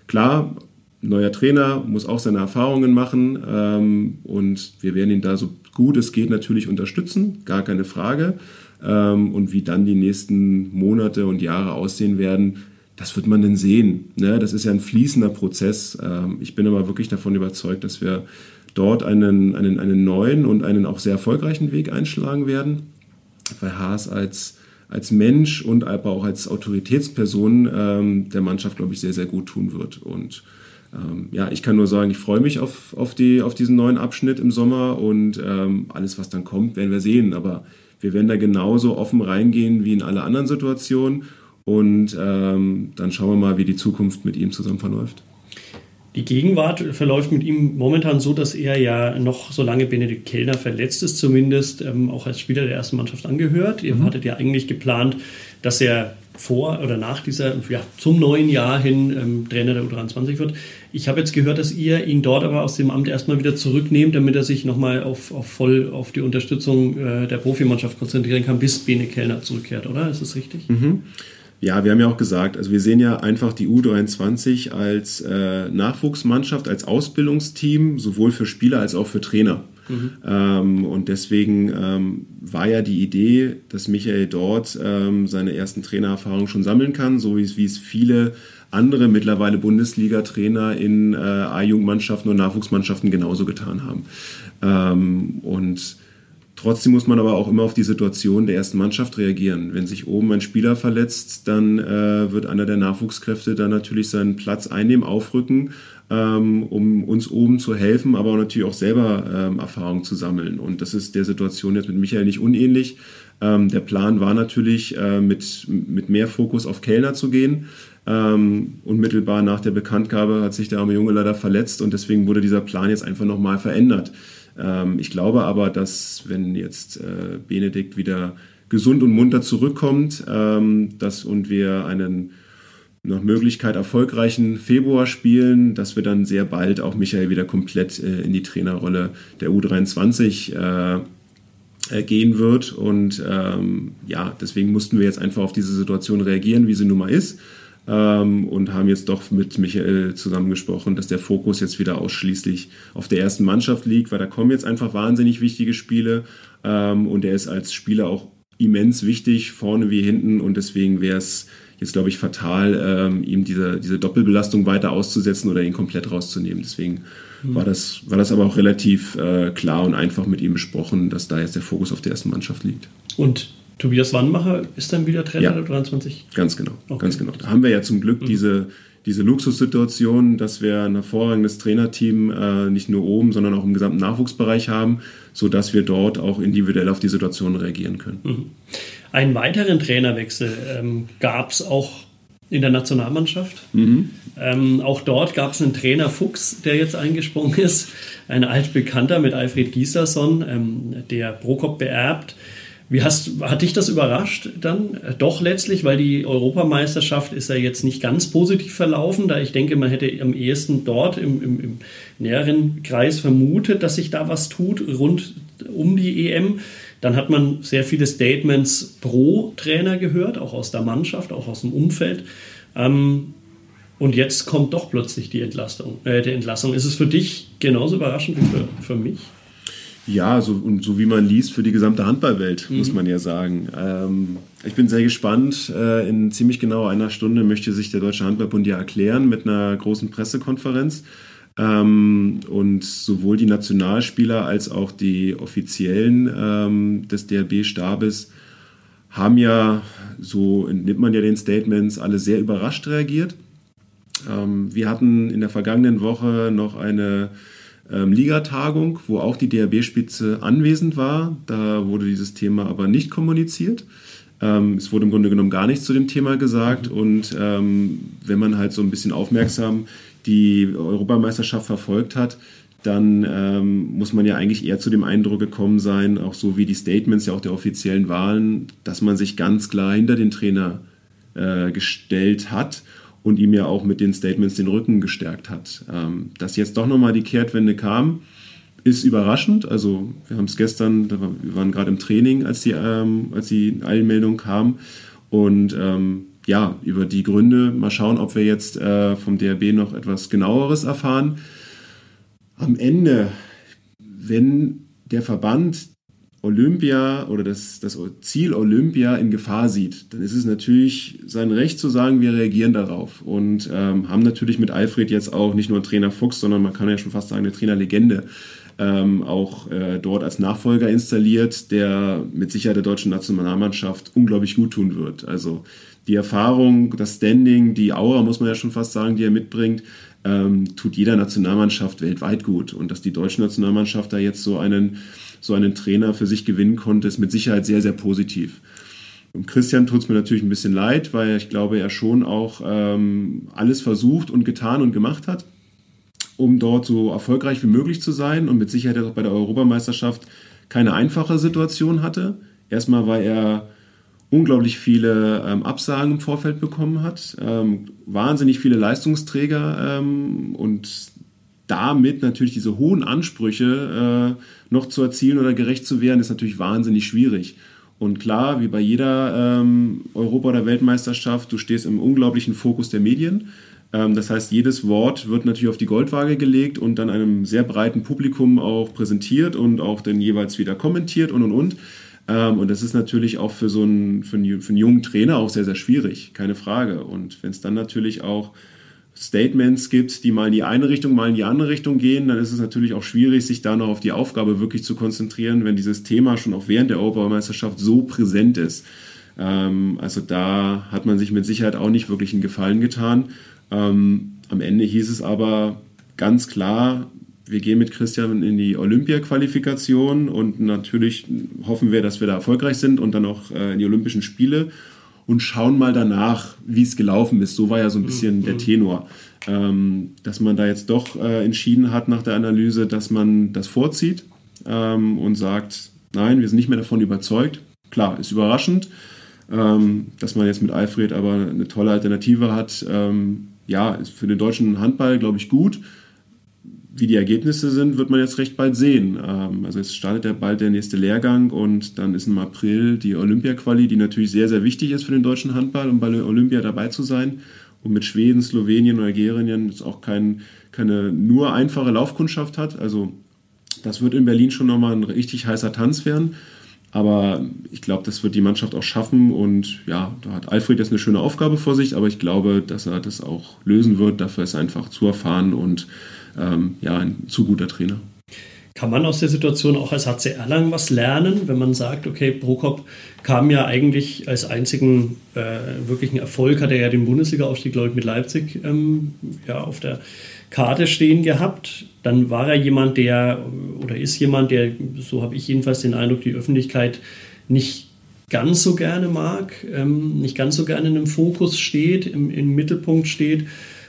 klar, neuer Trainer muss auch seine Erfahrungen machen ähm, und wir werden ihn da so gut es geht natürlich unterstützen, gar keine Frage. Ähm, und wie dann die nächsten Monate und Jahre aussehen werden, das wird man dann sehen. Ne? Das ist ja ein fließender Prozess. Ähm, ich bin aber wirklich davon überzeugt, dass wir dort einen, einen, einen neuen und einen auch sehr erfolgreichen Weg einschlagen werden, weil Haas als, als Mensch und aber auch als Autoritätsperson ähm, der Mannschaft, glaube ich, sehr, sehr gut tun wird. Und ähm, ja, ich kann nur sagen, ich freue mich auf, auf, die, auf diesen neuen Abschnitt im Sommer und ähm, alles, was dann kommt, werden wir sehen. Aber wir werden da genauso offen reingehen wie in alle anderen Situationen und ähm, dann schauen wir mal, wie die Zukunft mit ihm zusammen verläuft. Die Gegenwart verläuft mit ihm momentan so, dass er ja noch, solange Benedikt Kellner verletzt ist, zumindest ähm, auch als Spieler der ersten Mannschaft angehört. Ihr mhm. hattet ja eigentlich geplant, dass er vor oder nach dieser, ja, zum neuen Jahr hin ähm, Trainer der U23 wird. Ich habe jetzt gehört, dass ihr ihn dort aber aus dem Amt erstmal wieder zurücknehmt, damit er sich nochmal auf, auf voll auf die Unterstützung äh, der Profimannschaft konzentrieren kann, bis Bene Kellner zurückkehrt, oder? Ist das richtig? Mhm. Ja, wir haben ja auch gesagt, also wir sehen ja einfach die U23 als äh, Nachwuchsmannschaft, als Ausbildungsteam, sowohl für Spieler als auch für Trainer. Mhm. Ähm, und deswegen ähm, war ja die Idee, dass Michael dort ähm, seine ersten Trainererfahrungen schon sammeln kann, so wie es, viele andere mittlerweile Bundesliga-Trainer in äh, A-Jugendmannschaften und Nachwuchsmannschaften genauso getan haben. Ähm, und Trotzdem muss man aber auch immer auf die Situation der ersten Mannschaft reagieren. Wenn sich oben ein Spieler verletzt, dann äh, wird einer der Nachwuchskräfte dann natürlich seinen Platz einnehmen, aufrücken, ähm, um uns oben zu helfen, aber natürlich auch selber ähm, Erfahrung zu sammeln. Und das ist der Situation jetzt mit Michael nicht unähnlich. Ähm, der Plan war natürlich, äh, mit, mit mehr Fokus auf Kellner zu gehen. Ähm, unmittelbar nach der Bekanntgabe hat sich der arme Junge leider verletzt und deswegen wurde dieser Plan jetzt einfach nochmal verändert. Ähm, ich glaube aber, dass wenn jetzt äh, Benedikt wieder gesund und munter zurückkommt ähm, dass, und wir einen nach Möglichkeit erfolgreichen Februar spielen, dass wir dann sehr bald auch Michael wieder komplett äh, in die Trainerrolle der U23 äh, äh, gehen wird. Und ähm, ja, deswegen mussten wir jetzt einfach auf diese Situation reagieren, wie sie nun mal ist ähm, und haben jetzt doch mit Michael zusammengesprochen, dass der Fokus jetzt wieder ausschließlich auf der ersten Mannschaft liegt, weil da kommen jetzt einfach wahnsinnig wichtige Spiele ähm, und er ist als Spieler auch immens wichtig, vorne wie hinten und deswegen wäre es jetzt, glaube ich, fatal, ähm, ihm diese, diese Doppelbelastung weiter auszusetzen oder ihn komplett rauszunehmen. Deswegen mhm. war, das, war das aber auch relativ äh, klar und einfach mit ihm besprochen, dass da jetzt der Fokus auf der ersten Mannschaft liegt. Und Tobias Wannmacher ist dann wieder Trainer ja, der 23? Ganz genau, okay. ganz genau. Da haben wir ja zum Glück mhm. diese, diese Luxussituation, dass wir ein hervorragendes Trainerteam äh, nicht nur oben, sondern auch im gesamten Nachwuchsbereich haben, sodass wir dort auch individuell auf die Situation reagieren können. Mhm. Einen weiteren Trainerwechsel ähm, gab es auch in der Nationalmannschaft. Mhm. Ähm, auch dort gab es einen Trainer Fuchs, der jetzt eingesprungen ist, ein altbekannter mit Alfred Gieserson, ähm, der Prokop beerbt. Wie hast, hat dich das überrascht dann? Doch letztlich, weil die Europameisterschaft ist ja jetzt nicht ganz positiv verlaufen, da ich denke, man hätte am ehesten dort im, im, im näheren Kreis vermutet, dass sich da was tut rund um die EM. Dann hat man sehr viele Statements pro Trainer gehört, auch aus der Mannschaft, auch aus dem Umfeld. Ähm, und jetzt kommt doch plötzlich die Entlastung, äh, die Entlassung. Ist es für dich genauso überraschend wie für, für mich? Ja, so, und so wie man liest für die gesamte Handballwelt, mhm. muss man ja sagen. Ähm, ich bin sehr gespannt. Äh, in ziemlich genau einer Stunde möchte sich der Deutsche Handballbund ja erklären mit einer großen Pressekonferenz. Ähm, und sowohl die Nationalspieler als auch die Offiziellen ähm, des DRB-Stabes haben ja, so entnimmt man ja den Statements, alle sehr überrascht reagiert. Ähm, wir hatten in der vergangenen Woche noch eine ähm, Ligatagung, wo auch die DRB-Spitze anwesend war. Da wurde dieses Thema aber nicht kommuniziert. Ähm, es wurde im Grunde genommen gar nichts zu dem Thema gesagt. Mhm. Und ähm, wenn man halt so ein bisschen aufmerksam die Europameisterschaft verfolgt hat, dann ähm, muss man ja eigentlich eher zu dem Eindruck gekommen sein, auch so wie die Statements ja auch der offiziellen Wahlen, dass man sich ganz klar hinter den Trainer äh, gestellt hat und ihm ja auch mit den Statements den Rücken gestärkt hat. Ähm, dass jetzt doch nochmal die Kehrtwende kam, ist überraschend. Also wir haben es gestern, wir waren gerade im Training, als die, ähm, als die Eilmeldung kam. Und ähm, ja, über die Gründe mal schauen, ob wir jetzt äh, vom DRB noch etwas genaueres erfahren. Am Ende, wenn der Verband Olympia oder das, das Ziel Olympia in Gefahr sieht, dann ist es natürlich sein Recht zu sagen, wir reagieren darauf. Und ähm, haben natürlich mit Alfred jetzt auch nicht nur Trainer Fuchs, sondern man kann ja schon fast sagen, eine Trainerlegende ähm, auch äh, dort als Nachfolger installiert, der mit Sicherheit der deutschen Nationalmannschaft unglaublich gut tun wird. Also die Erfahrung, das Standing, die Aura, muss man ja schon fast sagen, die er mitbringt, ähm, tut jeder Nationalmannschaft weltweit gut. Und dass die deutsche Nationalmannschaft da jetzt so einen so einen Trainer für sich gewinnen konnte, ist mit Sicherheit sehr, sehr positiv. Und Christian tut es mir natürlich ein bisschen leid, weil ich glaube, er schon auch ähm, alles versucht und getan und gemacht hat, um dort so erfolgreich wie möglich zu sein und mit Sicherheit auch bei der Europameisterschaft keine einfache Situation hatte. Erstmal war er unglaublich viele ähm, Absagen im Vorfeld bekommen hat, ähm, wahnsinnig viele Leistungsträger ähm, und damit natürlich diese hohen Ansprüche äh, noch zu erzielen oder gerecht zu werden, ist natürlich wahnsinnig schwierig. Und klar, wie bei jeder ähm, Europa- oder Weltmeisterschaft, du stehst im unglaublichen Fokus der Medien. Ähm, das heißt, jedes Wort wird natürlich auf die Goldwaage gelegt und dann einem sehr breiten Publikum auch präsentiert und auch dann jeweils wieder kommentiert und und und. Ähm, und das ist natürlich auch für so einen, für einen, für einen jungen Trainer auch sehr, sehr schwierig, keine Frage. Und wenn es dann natürlich auch Statements gibt, die mal in die eine Richtung, mal in die andere Richtung gehen, dann ist es natürlich auch schwierig, sich da noch auf die Aufgabe wirklich zu konzentrieren, wenn dieses Thema schon auch während der Europameisterschaft so präsent ist. Ähm, also da hat man sich mit Sicherheit auch nicht wirklich einen Gefallen getan. Ähm, am Ende hieß es aber ganz klar, wir gehen mit Christian in die Olympia-Qualifikation und natürlich hoffen wir, dass wir da erfolgreich sind und dann auch äh, in die Olympischen Spiele und schauen mal danach, wie es gelaufen ist. So war ja so ein bisschen der Tenor. Ähm, dass man da jetzt doch äh, entschieden hat nach der Analyse, dass man das vorzieht ähm, und sagt, nein, wir sind nicht mehr davon überzeugt. Klar, ist überraschend, ähm, dass man jetzt mit Alfred aber eine tolle Alternative hat. Ähm, ja, ist für den deutschen Handball, glaube ich, gut wie die Ergebnisse sind, wird man jetzt recht bald sehen. Ähm, also jetzt startet ja bald der nächste Lehrgang und dann ist im April die Olympia-Quali, die natürlich sehr, sehr wichtig ist für den deutschen Handball, um bei der Olympia dabei zu sein. Und mit Schweden, Slowenien und Algerien jetzt auch kein, keine nur einfache Laufkundschaft hat. Also das wird in Berlin schon nochmal ein richtig heißer Tanz werden. Aber ich glaube, das wird die Mannschaft auch schaffen. Und ja, da hat Alfred jetzt eine schöne Aufgabe vor sich, aber ich glaube, dass er das auch lösen wird. Dafür ist er einfach zu erfahren und ähm, ja, ein zu guter Trainer. Kann man aus der Situation auch als HC Erlangen was lernen, wenn man sagt, okay, Prokop kam ja eigentlich als einzigen äh, wirklichen Erfolg, hat er ja den Bundesliga-Aufstieg, glaube ich, mit Leipzig ähm, ja, auf der Karte stehen gehabt. Dann war er jemand, der oder ist jemand, der, so habe ich jedenfalls den Eindruck, die Öffentlichkeit nicht ganz so gerne mag, ähm, nicht ganz so gerne im Fokus steht, im, im Mittelpunkt steht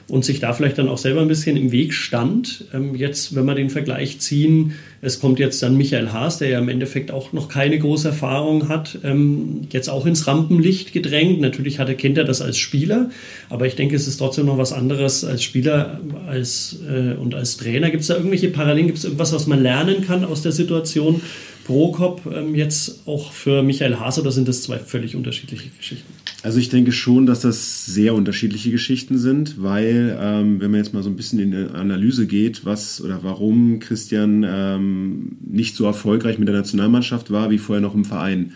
und sich da vielleicht dann auch selber ein bisschen im Weg stand. Ähm, jetzt, wenn wir den Vergleich ziehen, es kommt jetzt dann Michael Haas, der ja im Endeffekt auch noch keine große Erfahrung hat, ähm, jetzt auch ins Rampenlicht gedrängt. Natürlich hat kennt er das als Spieler, aber ich denke, es ist trotzdem noch was anderes als Spieler als, äh, und als Trainer. Gibt es da irgendwelche Parallelen? Gibt es irgendwas, was man lernen kann aus der Situation? Prokop ähm, jetzt auch für Michael Haas oder sind das zwei völlig unterschiedliche Geschichten? Also ich denke schon, dass das sehr unterschiedliche Geschichten sind, weil ähm, wenn man jetzt mal so ein bisschen in die Analyse geht, was oder warum Christian ähm, nicht so erfolgreich mit der Nationalmannschaft war wie vorher noch im Verein.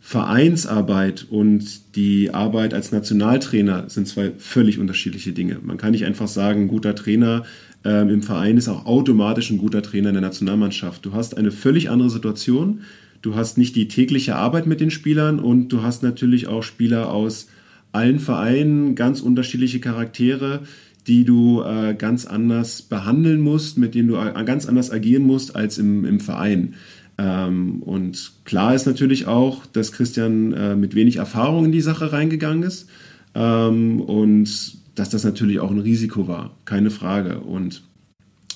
Vereinsarbeit und die Arbeit als Nationaltrainer sind zwei völlig unterschiedliche Dinge. Man kann nicht einfach sagen, ein guter Trainer ähm, im Verein ist auch automatisch ein guter Trainer in der Nationalmannschaft. Du hast eine völlig andere Situation du hast nicht die tägliche Arbeit mit den Spielern und du hast natürlich auch Spieler aus allen Vereinen, ganz unterschiedliche Charaktere, die du äh, ganz anders behandeln musst, mit denen du äh, ganz anders agieren musst als im, im Verein. Ähm, und klar ist natürlich auch, dass Christian äh, mit wenig Erfahrung in die Sache reingegangen ist ähm, und dass das natürlich auch ein Risiko war, keine Frage. Und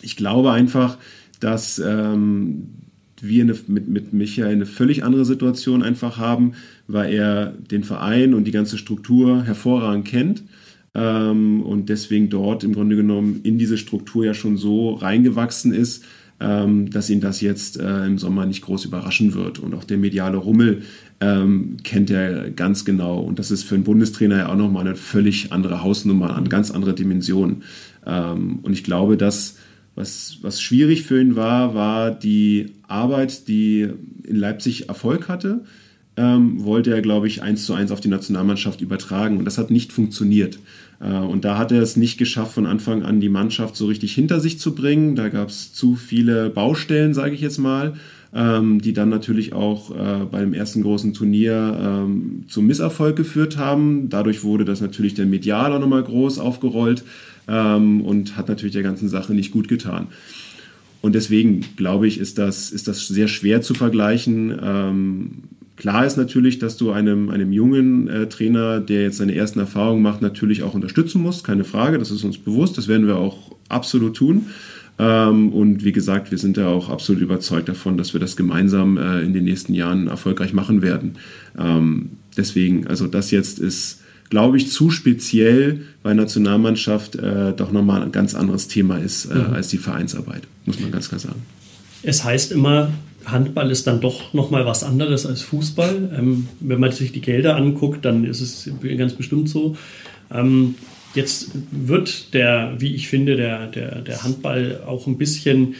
ich glaube einfach, dass ähm, wir eine, mit, mit Michael eine völlig andere Situation einfach haben, weil er den Verein und die ganze Struktur hervorragend kennt ähm, und deswegen dort im Grunde genommen in diese Struktur ja schon so reingewachsen ist, ähm, dass ihn das jetzt äh, im Sommer nicht groß überraschen wird. Und auch der mediale Rummel ähm, kennt er ganz genau. Und das ist für einen Bundestrainer ja auch nochmal eine völlig andere Hausnummer, eine ganz andere Dimension. Ähm, und ich glaube, dass was, was schwierig für ihn war, war die Arbeit, die in Leipzig Erfolg hatte, ähm, wollte er, glaube ich, eins zu eins auf die Nationalmannschaft übertragen. Und das hat nicht funktioniert. Äh, und da hat er es nicht geschafft, von Anfang an die Mannschaft so richtig hinter sich zu bringen. Da gab es zu viele Baustellen, sage ich jetzt mal, ähm, die dann natürlich auch äh, bei dem ersten großen Turnier ähm, zum Misserfolg geführt haben. Dadurch wurde das natürlich der Medial auch nochmal groß aufgerollt ähm, und hat natürlich der ganzen Sache nicht gut getan. Und deswegen glaube ich, ist das, ist das sehr schwer zu vergleichen. Ähm, klar ist natürlich, dass du einem, einem jungen äh, Trainer, der jetzt seine ersten Erfahrungen macht, natürlich auch unterstützen musst. Keine Frage, das ist uns bewusst. Das werden wir auch absolut tun. Ähm, und wie gesagt, wir sind da auch absolut überzeugt davon, dass wir das gemeinsam äh, in den nächsten Jahren erfolgreich machen werden. Ähm, deswegen, also das jetzt ist, glaube ich, zu speziell, weil Nationalmannschaft äh, doch nochmal ein ganz anderes Thema ist äh, mhm. als die Vereinsarbeit, muss man ganz klar sagen. Es heißt immer, Handball ist dann doch nochmal was anderes als Fußball. Ähm, wenn man sich die Gelder anguckt, dann ist es ganz bestimmt so. Jetzt wird der, wie ich finde, der, der, der Handball auch ein bisschen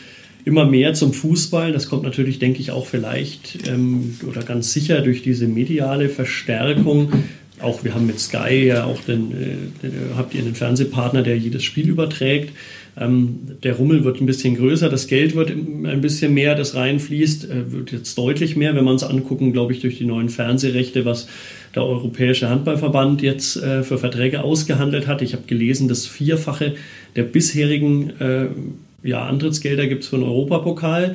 immer mehr zum Fußball. Das kommt natürlich, denke ich, auch vielleicht ähm, oder ganz sicher durch diese mediale Verstärkung. Auch wir haben mit Sky ja auch den, äh, habt ihr einen Fernsehpartner, der jedes Spiel überträgt. Ähm, der Rummel wird ein bisschen größer, das Geld wird ein bisschen mehr, das reinfließt, äh, wird jetzt deutlich mehr, wenn man es angucken, glaube ich, durch die neuen Fernsehrechte, was der Europäische Handballverband jetzt äh, für Verträge ausgehandelt hat. Ich habe gelesen, das Vierfache der bisherigen äh, ja, Antrittsgelder gibt es für den Europapokal.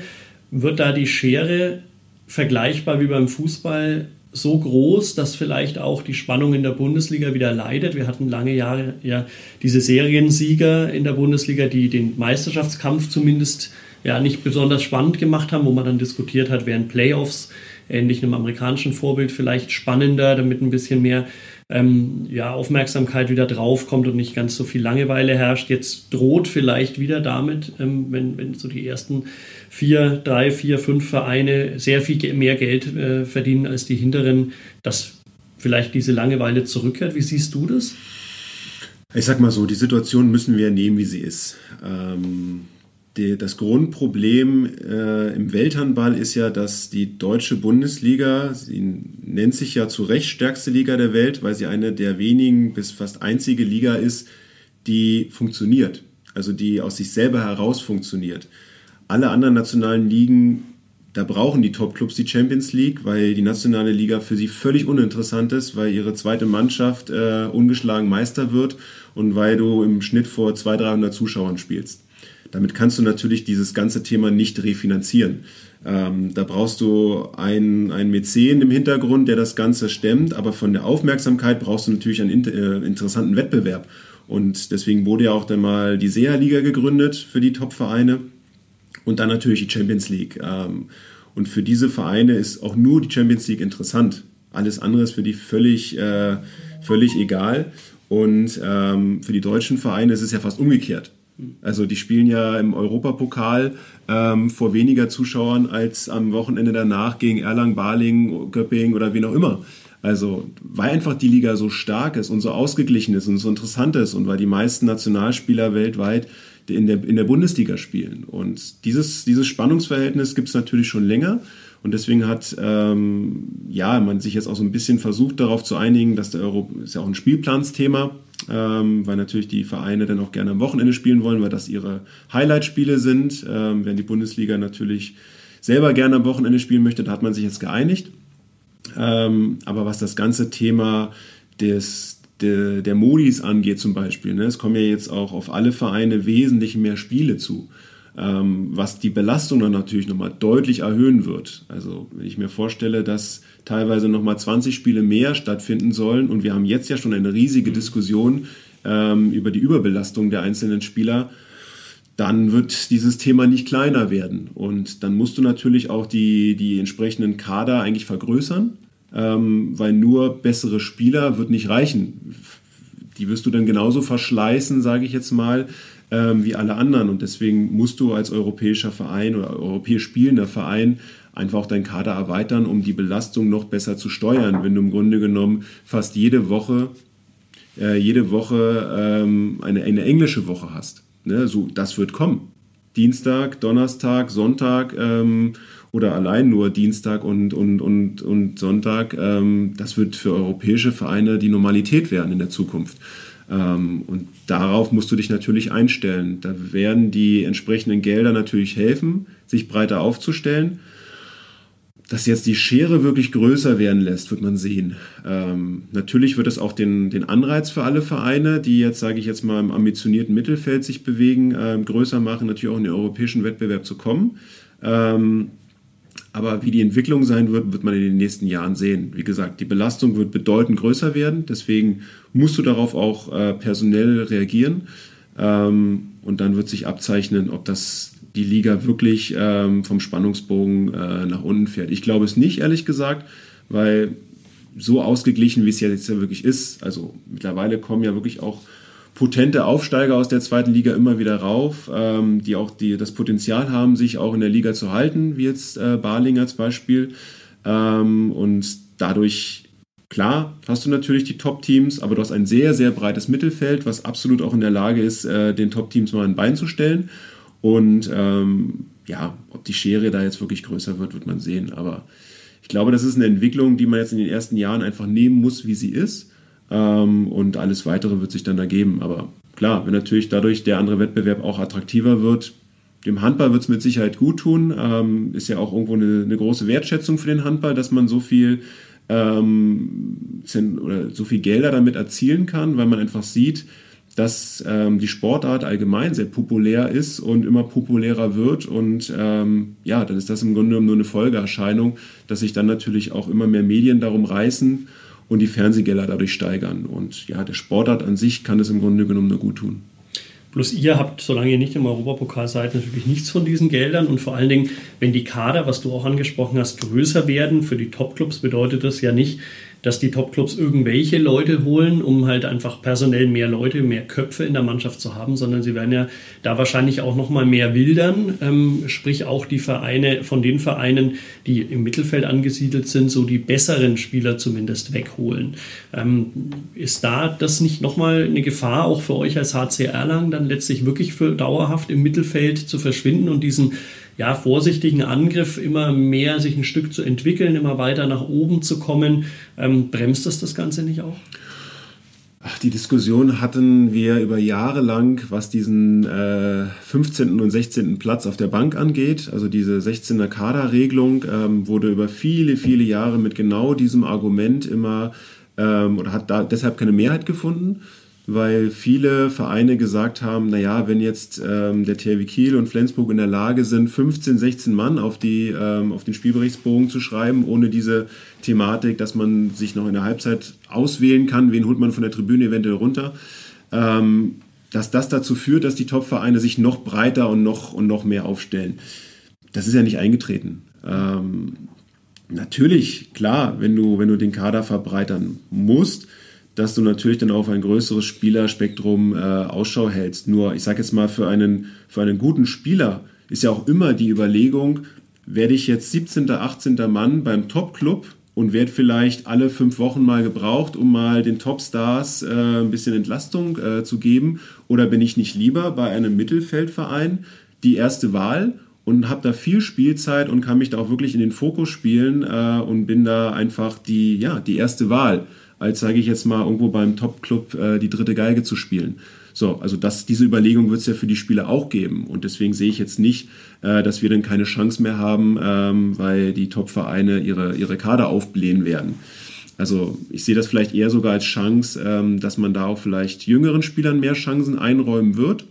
Wird da die Schere vergleichbar wie beim Fußball so groß, dass vielleicht auch die Spannung in der Bundesliga wieder leidet. Wir hatten lange Jahre ja diese Seriensieger in der Bundesliga, die den Meisterschaftskampf zumindest ja nicht besonders spannend gemacht haben, wo man dann diskutiert hat, wären Playoffs ähnlich einem amerikanischen Vorbild vielleicht spannender, damit ein bisschen mehr ähm, ja, Aufmerksamkeit wieder drauf kommt und nicht ganz so viel Langeweile herrscht. Jetzt droht vielleicht wieder damit, ähm, wenn, wenn so die ersten vier, drei, vier, fünf Vereine sehr viel mehr Geld äh, verdienen als die hinteren, dass vielleicht diese Langeweile zurückkehrt. Wie siehst du das? Ich sag mal so, die Situation müssen wir nehmen, wie sie ist. Ähm, die, das Grundproblem äh, im Welthandball ist ja, dass die deutsche Bundesliga, sie nennt sich ja zu Recht stärkste Liga der Welt, weil sie eine der wenigen bis fast einzige Liga ist, die funktioniert. Also die aus sich selber heraus funktioniert. Alle anderen nationalen Ligen, da brauchen die Top-Clubs die Champions League, weil die nationale Liga für sie völlig uninteressant ist, weil ihre zweite Mannschaft äh, ungeschlagen Meister wird und weil du im Schnitt vor 200, 300 Zuschauern spielst. Damit kannst du natürlich dieses ganze Thema nicht refinanzieren. Ähm, da brauchst du einen, einen Mäzen im Hintergrund, der das Ganze stemmt, aber von der Aufmerksamkeit brauchst du natürlich einen äh, interessanten Wettbewerb. Und deswegen wurde ja auch dann mal die SEA-Liga gegründet für die Top-Vereine und dann natürlich die Champions League. Ähm, und für diese Vereine ist auch nur die Champions League interessant. Alles andere ist für die völlig, äh, völlig egal. Und ähm, für die deutschen Vereine ist es ja fast umgekehrt. Also die spielen ja im Europapokal ähm, vor weniger Zuschauern als am Wochenende danach gegen Erlangen, Baling, Göppingen oder wen auch immer. Also weil einfach die Liga so stark ist und so ausgeglichen ist und so interessant ist und weil die meisten Nationalspieler weltweit in der, in der Bundesliga spielen. Und dieses, dieses Spannungsverhältnis gibt es natürlich schon länger. Und deswegen hat ähm, ja, man sich jetzt auch so ein bisschen versucht, darauf zu einigen, dass der Euro ist ja auch ein Spielplansthema ähm, weil natürlich die Vereine dann auch gerne am Wochenende spielen wollen, weil das ihre Highlight-Spiele sind. Ähm, wenn die Bundesliga natürlich selber gerne am Wochenende spielen möchte, da hat man sich jetzt geeinigt. Ähm, aber was das ganze Thema des, de, der Modis angeht zum Beispiel, ne, es kommen ja jetzt auch auf alle Vereine wesentlich mehr Spiele zu was die Belastung dann natürlich nochmal deutlich erhöhen wird. Also wenn ich mir vorstelle, dass teilweise nochmal 20 Spiele mehr stattfinden sollen und wir haben jetzt ja schon eine riesige mhm. Diskussion ähm, über die Überbelastung der einzelnen Spieler, dann wird dieses Thema nicht kleiner werden. Und dann musst du natürlich auch die, die entsprechenden Kader eigentlich vergrößern, ähm, weil nur bessere Spieler wird nicht reichen. Die wirst du dann genauso verschleißen, sage ich jetzt mal, ähm, wie alle anderen. Und deswegen musst du als europäischer Verein oder europäisch spielender Verein einfach auch deinen Kader erweitern, um die Belastung noch besser zu steuern. Wenn du im Grunde genommen fast jede Woche, äh, jede Woche ähm, eine, eine englische Woche hast. Ne? So, das wird kommen. Dienstag, Donnerstag, Sonntag ähm, oder allein nur Dienstag und, und, und, und Sonntag, ähm, das wird für europäische Vereine die Normalität werden in der Zukunft. Ähm, und darauf musst du dich natürlich einstellen. Da werden die entsprechenden Gelder natürlich helfen, sich breiter aufzustellen. Dass jetzt die Schere wirklich größer werden lässt, wird man sehen. Ähm, natürlich wird es auch den, den Anreiz für alle Vereine, die jetzt, sage ich jetzt mal, im ambitionierten Mittelfeld sich bewegen, ähm, größer machen, natürlich auch in den europäischen Wettbewerb zu kommen. Ähm, aber wie die Entwicklung sein wird, wird man in den nächsten Jahren sehen. Wie gesagt, die Belastung wird bedeutend größer werden. Deswegen musst du darauf auch äh, personell reagieren. Ähm, und dann wird sich abzeichnen, ob das die Liga wirklich ähm, vom Spannungsbogen äh, nach unten fährt. Ich glaube es nicht, ehrlich gesagt, weil so ausgeglichen, wie es jetzt ja wirklich ist. Also mittlerweile kommen ja wirklich auch potente Aufsteiger aus der zweiten Liga immer wieder rauf, ähm, die auch die, das Potenzial haben, sich auch in der Liga zu halten, wie jetzt äh, Barling als Beispiel. Ähm, und dadurch, klar, hast du natürlich die Top-Teams, aber du hast ein sehr, sehr breites Mittelfeld, was absolut auch in der Lage ist, äh, den Top-Teams mal ein Bein zu stellen. Und ähm, ja, ob die Schere da jetzt wirklich größer wird, wird man sehen. Aber ich glaube, das ist eine Entwicklung, die man jetzt in den ersten Jahren einfach nehmen muss, wie sie ist. Ähm, und alles weitere wird sich dann ergeben. Aber klar, wenn natürlich dadurch der andere Wettbewerb auch attraktiver wird, dem Handball wird es mit Sicherheit gut tun. Ähm, ist ja auch irgendwo eine, eine, große Wertschätzung für den Handball, dass man so viel ähm, oder so viel Gelder damit erzielen kann, weil man einfach sieht, dass ähm, die Sportart allgemein sehr populär ist und immer populärer wird. Und ähm, ja, dann ist das im Grunde genommen nur eine Folgeerscheinung, dass sich dann natürlich auch immer mehr Medien darum reißen und die Fernsehgelder dadurch steigern. Und ja, der Sportart an sich kann es im Grunde genommen nur gut tun. Plus ihr habt, solange ihr nicht im Europapokal seid, natürlich nichts von diesen Geldern und vor allen Dingen, wenn die Kader, was du auch angesprochen hast, größer werden, für die Topclubs bedeutet das ja nicht, dass die Topclubs irgendwelche Leute holen, um halt einfach personell mehr Leute, mehr Köpfe in der Mannschaft zu haben, sondern sie werden ja da wahrscheinlich auch noch mal mehr wildern, ähm, sprich auch die Vereine von den Vereinen, die im Mittelfeld angesiedelt sind, so die besseren Spieler zumindest wegholen. Ähm, ist da das nicht noch mal eine Gefahr auch für euch als HC Erlangen dann letztlich wirklich für dauerhaft im Mittelfeld zu verschwinden und diesen ja, vorsichtigen Angriff immer mehr sich ein Stück zu entwickeln, immer weiter nach oben zu kommen. Ähm, bremst das das Ganze nicht auch? Ach, die Diskussion hatten wir über Jahre lang, was diesen äh, 15. und 16. Platz auf der Bank angeht. Also diese 16er Kaderregelung ähm, wurde über viele, viele Jahre mit genau diesem Argument immer ähm, oder hat da deshalb keine Mehrheit gefunden weil viele Vereine gesagt haben, naja, wenn jetzt ähm, der THW Kiel und Flensburg in der Lage sind, 15, 16 Mann auf, die, ähm, auf den Spielberichtsbogen zu schreiben, ohne diese Thematik, dass man sich noch in der Halbzeit auswählen kann, wen holt man von der Tribüne eventuell runter, ähm, dass das dazu führt, dass die Top-Vereine sich noch breiter und noch, und noch mehr aufstellen. Das ist ja nicht eingetreten. Ähm, natürlich, klar, wenn du, wenn du den Kader verbreitern musst, dass du natürlich dann auf ein größeres Spielerspektrum äh, Ausschau hältst. Nur, ich sage jetzt mal, für einen, für einen guten Spieler ist ja auch immer die Überlegung, werde ich jetzt 17., 18. Mann beim Top-Club und werde vielleicht alle fünf Wochen mal gebraucht, um mal den Topstars äh, ein bisschen Entlastung äh, zu geben? Oder bin ich nicht lieber bei einem Mittelfeldverein die erste Wahl und habe da viel Spielzeit und kann mich da auch wirklich in den Fokus spielen äh, und bin da einfach die, ja, die erste Wahl? Als, sage ich jetzt mal, irgendwo beim Top-Club äh, die dritte Geige zu spielen. So, also das, diese Überlegung wird es ja für die Spieler auch geben. Und deswegen sehe ich jetzt nicht, äh, dass wir dann keine Chance mehr haben, ähm, weil die Top-Vereine ihre, ihre Kader aufblähen werden. Also ich sehe das vielleicht eher sogar als Chance, ähm, dass man da auch vielleicht jüngeren Spielern mehr Chancen einräumen wird,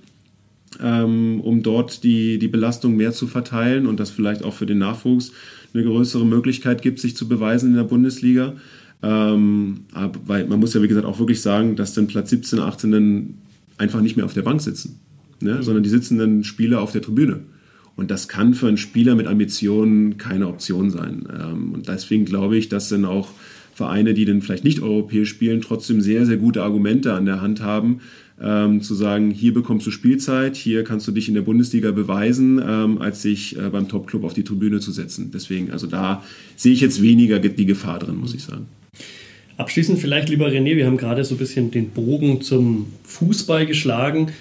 ähm, um dort die, die Belastung mehr zu verteilen und das vielleicht auch für den Nachwuchs eine größere Möglichkeit gibt, sich zu beweisen in der Bundesliga. Ähm, aber, weil man muss ja, wie gesagt, auch wirklich sagen, dass dann Platz 17, 18 dann einfach nicht mehr auf der Bank sitzen, ne? Mhm. sondern die sitzen dann Spieler auf der Tribüne. Und das kann für einen Spieler mit Ambitionen keine Option sein. Ähm, und deswegen glaube ich, dass dann auch Vereine, die dann vielleicht nicht europäisch spielen, trotzdem sehr, sehr gute Argumente an der Hand haben, ähm, zu sagen, hier bekommst du Spielzeit, hier kannst du dich in der Bundesliga beweisen, ähm, als sich äh, beim Topclub auf die Tribüne zu setzen. Deswegen, also da sehe ich jetzt weniger die Gefahr drin, muss ich sagen. Abschließend vielleicht, lieber René, wir haben gerade so ein bisschen den Bogen zum Fußball geschlagen.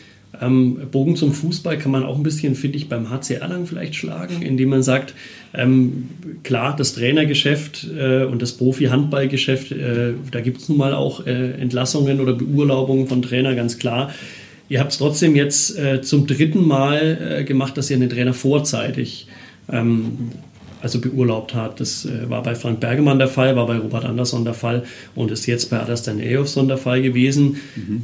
Ähm, Bogen zum Fußball kann man auch ein bisschen, finde ich, beim HC Erlangen vielleicht schlagen, indem man sagt, ähm, klar, das Trainergeschäft äh, und das Profi-Handballgeschäft, äh, da gibt es nun mal auch äh, Entlassungen oder Beurlaubungen von Trainer, ganz klar. Ihr habt es trotzdem jetzt äh, zum dritten Mal äh, gemacht, dass ihr einen Trainer vorzeitig ähm, also beurlaubt hat. Das äh, war bei Frank Bergemann der Fall, war bei Robert Andersson der Fall und ist jetzt bei Adastan Eyjolfsson der Fall gewesen. Mhm.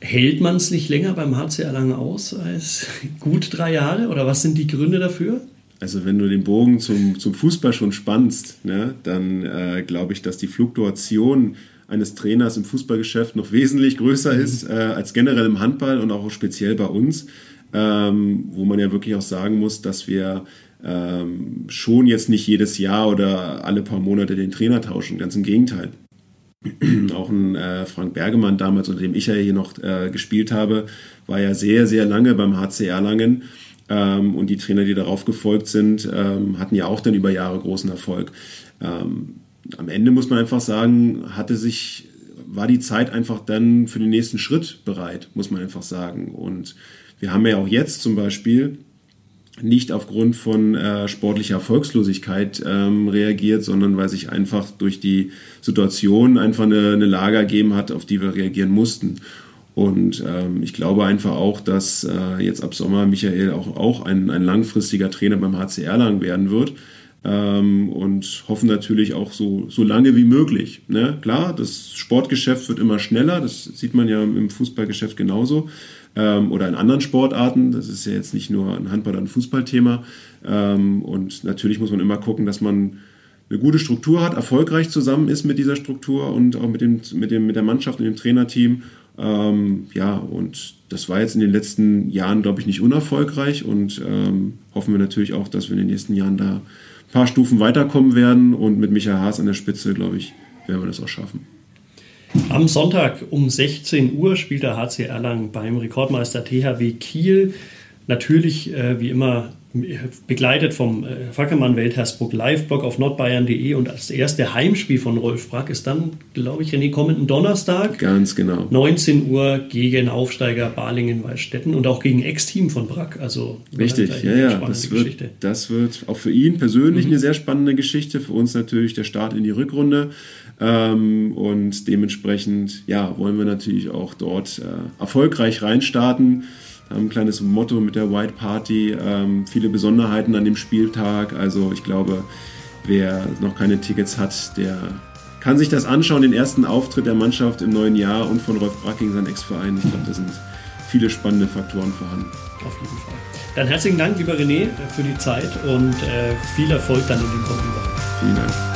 Hält man es nicht länger beim HCR lange aus als gut drei Jahre oder was sind die Gründe dafür? Also wenn du den Bogen zum, zum Fußball schon spannst, ne, dann äh, glaube ich, dass die Fluktuation eines Trainers im Fußballgeschäft noch wesentlich größer mhm. ist äh, als generell im Handball und auch speziell bei uns, ähm, wo man ja wirklich auch sagen muss, dass wir ähm, schon jetzt nicht jedes Jahr oder alle paar Monate den Trainer tauschen. Ganz im Gegenteil. auch ein äh, Frank Bergemann damals, unter dem ich ja hier noch äh, gespielt habe, war ja sehr, sehr lange beim HC Erlangen. Ähm, und die Trainer, die darauf gefolgt sind, ähm, hatten ja auch dann über Jahre großen Erfolg. Ähm, am Ende muss man einfach sagen, hatte sich, war die Zeit einfach dann für den nächsten Schritt bereit, muss man einfach sagen. Und wir haben ja auch jetzt zum Beispiel nicht aufgrund von äh, sportlicher Erfolgslosigkeit ähm, reagiert, sondern weil sich einfach durch die Situation einfach eine, eine Lage ergeben hat, auf die wir reagieren mussten. Und ähm, ich glaube einfach auch, dass äh, jetzt ab Sommer Michael auch, auch ein, ein langfristiger Trainer beim HCR lang werden wird. Ähm, und hoffen natürlich auch so, so lange wie möglich. Ne? Klar, das Sportgeschäft wird immer schneller, das sieht man ja im Fußballgeschäft genauso ähm, oder in anderen Sportarten. Das ist ja jetzt nicht nur ein Handball- oder ein Fußballthema. Ähm, und natürlich muss man immer gucken, dass man eine gute Struktur hat, erfolgreich zusammen ist mit dieser Struktur und auch mit, dem, mit, dem, mit der Mannschaft und dem Trainerteam. Ähm, ja, und das war jetzt in den letzten Jahren, glaube ich, nicht unerfolgreich und ähm, hoffen wir natürlich auch, dass wir in den nächsten Jahren da ein paar Stufen weiterkommen werden und mit Michael Haas an der Spitze, glaube ich, werden wir das auch schaffen. Am Sonntag um 16 Uhr spielt der HC Erlangen beim Rekordmeister THW Kiel. Natürlich, äh, wie immer, begleitet vom äh, Fackelmann Welthersburg Live-Blog auf nordbayern.de und das erste Heimspiel von Rolf Brack ist dann, glaube ich, René, kommenden Donnerstag. Ganz genau. 19 Uhr gegen Aufsteiger Balingen-Waldstätten und auch gegen Ex-Team von Brack. Also Richtig, ja, ja. Das wird, das wird auch für ihn persönlich mhm. eine sehr spannende Geschichte. Für uns natürlich der Start in die Rückrunde. Ähm, und dementsprechend, ja, wollen wir natürlich auch dort äh, erfolgreich reinstarten haben ein kleines Motto mit der White Party, ähm, viele Besonderheiten an dem Spieltag. Also ich glaube, wer noch keine Tickets hat, der kann sich das anschauen, den ersten Auftritt der Mannschaft im neuen Jahr und von Rolf Bracking, sein Ex-Verein. Ich glaube, da sind viele spannende Faktoren vorhanden. Auf jeden Fall. Dann herzlichen Dank, lieber René, für die Zeit und äh, viel Erfolg dann in den kommenden Wochen. Vielen Dank.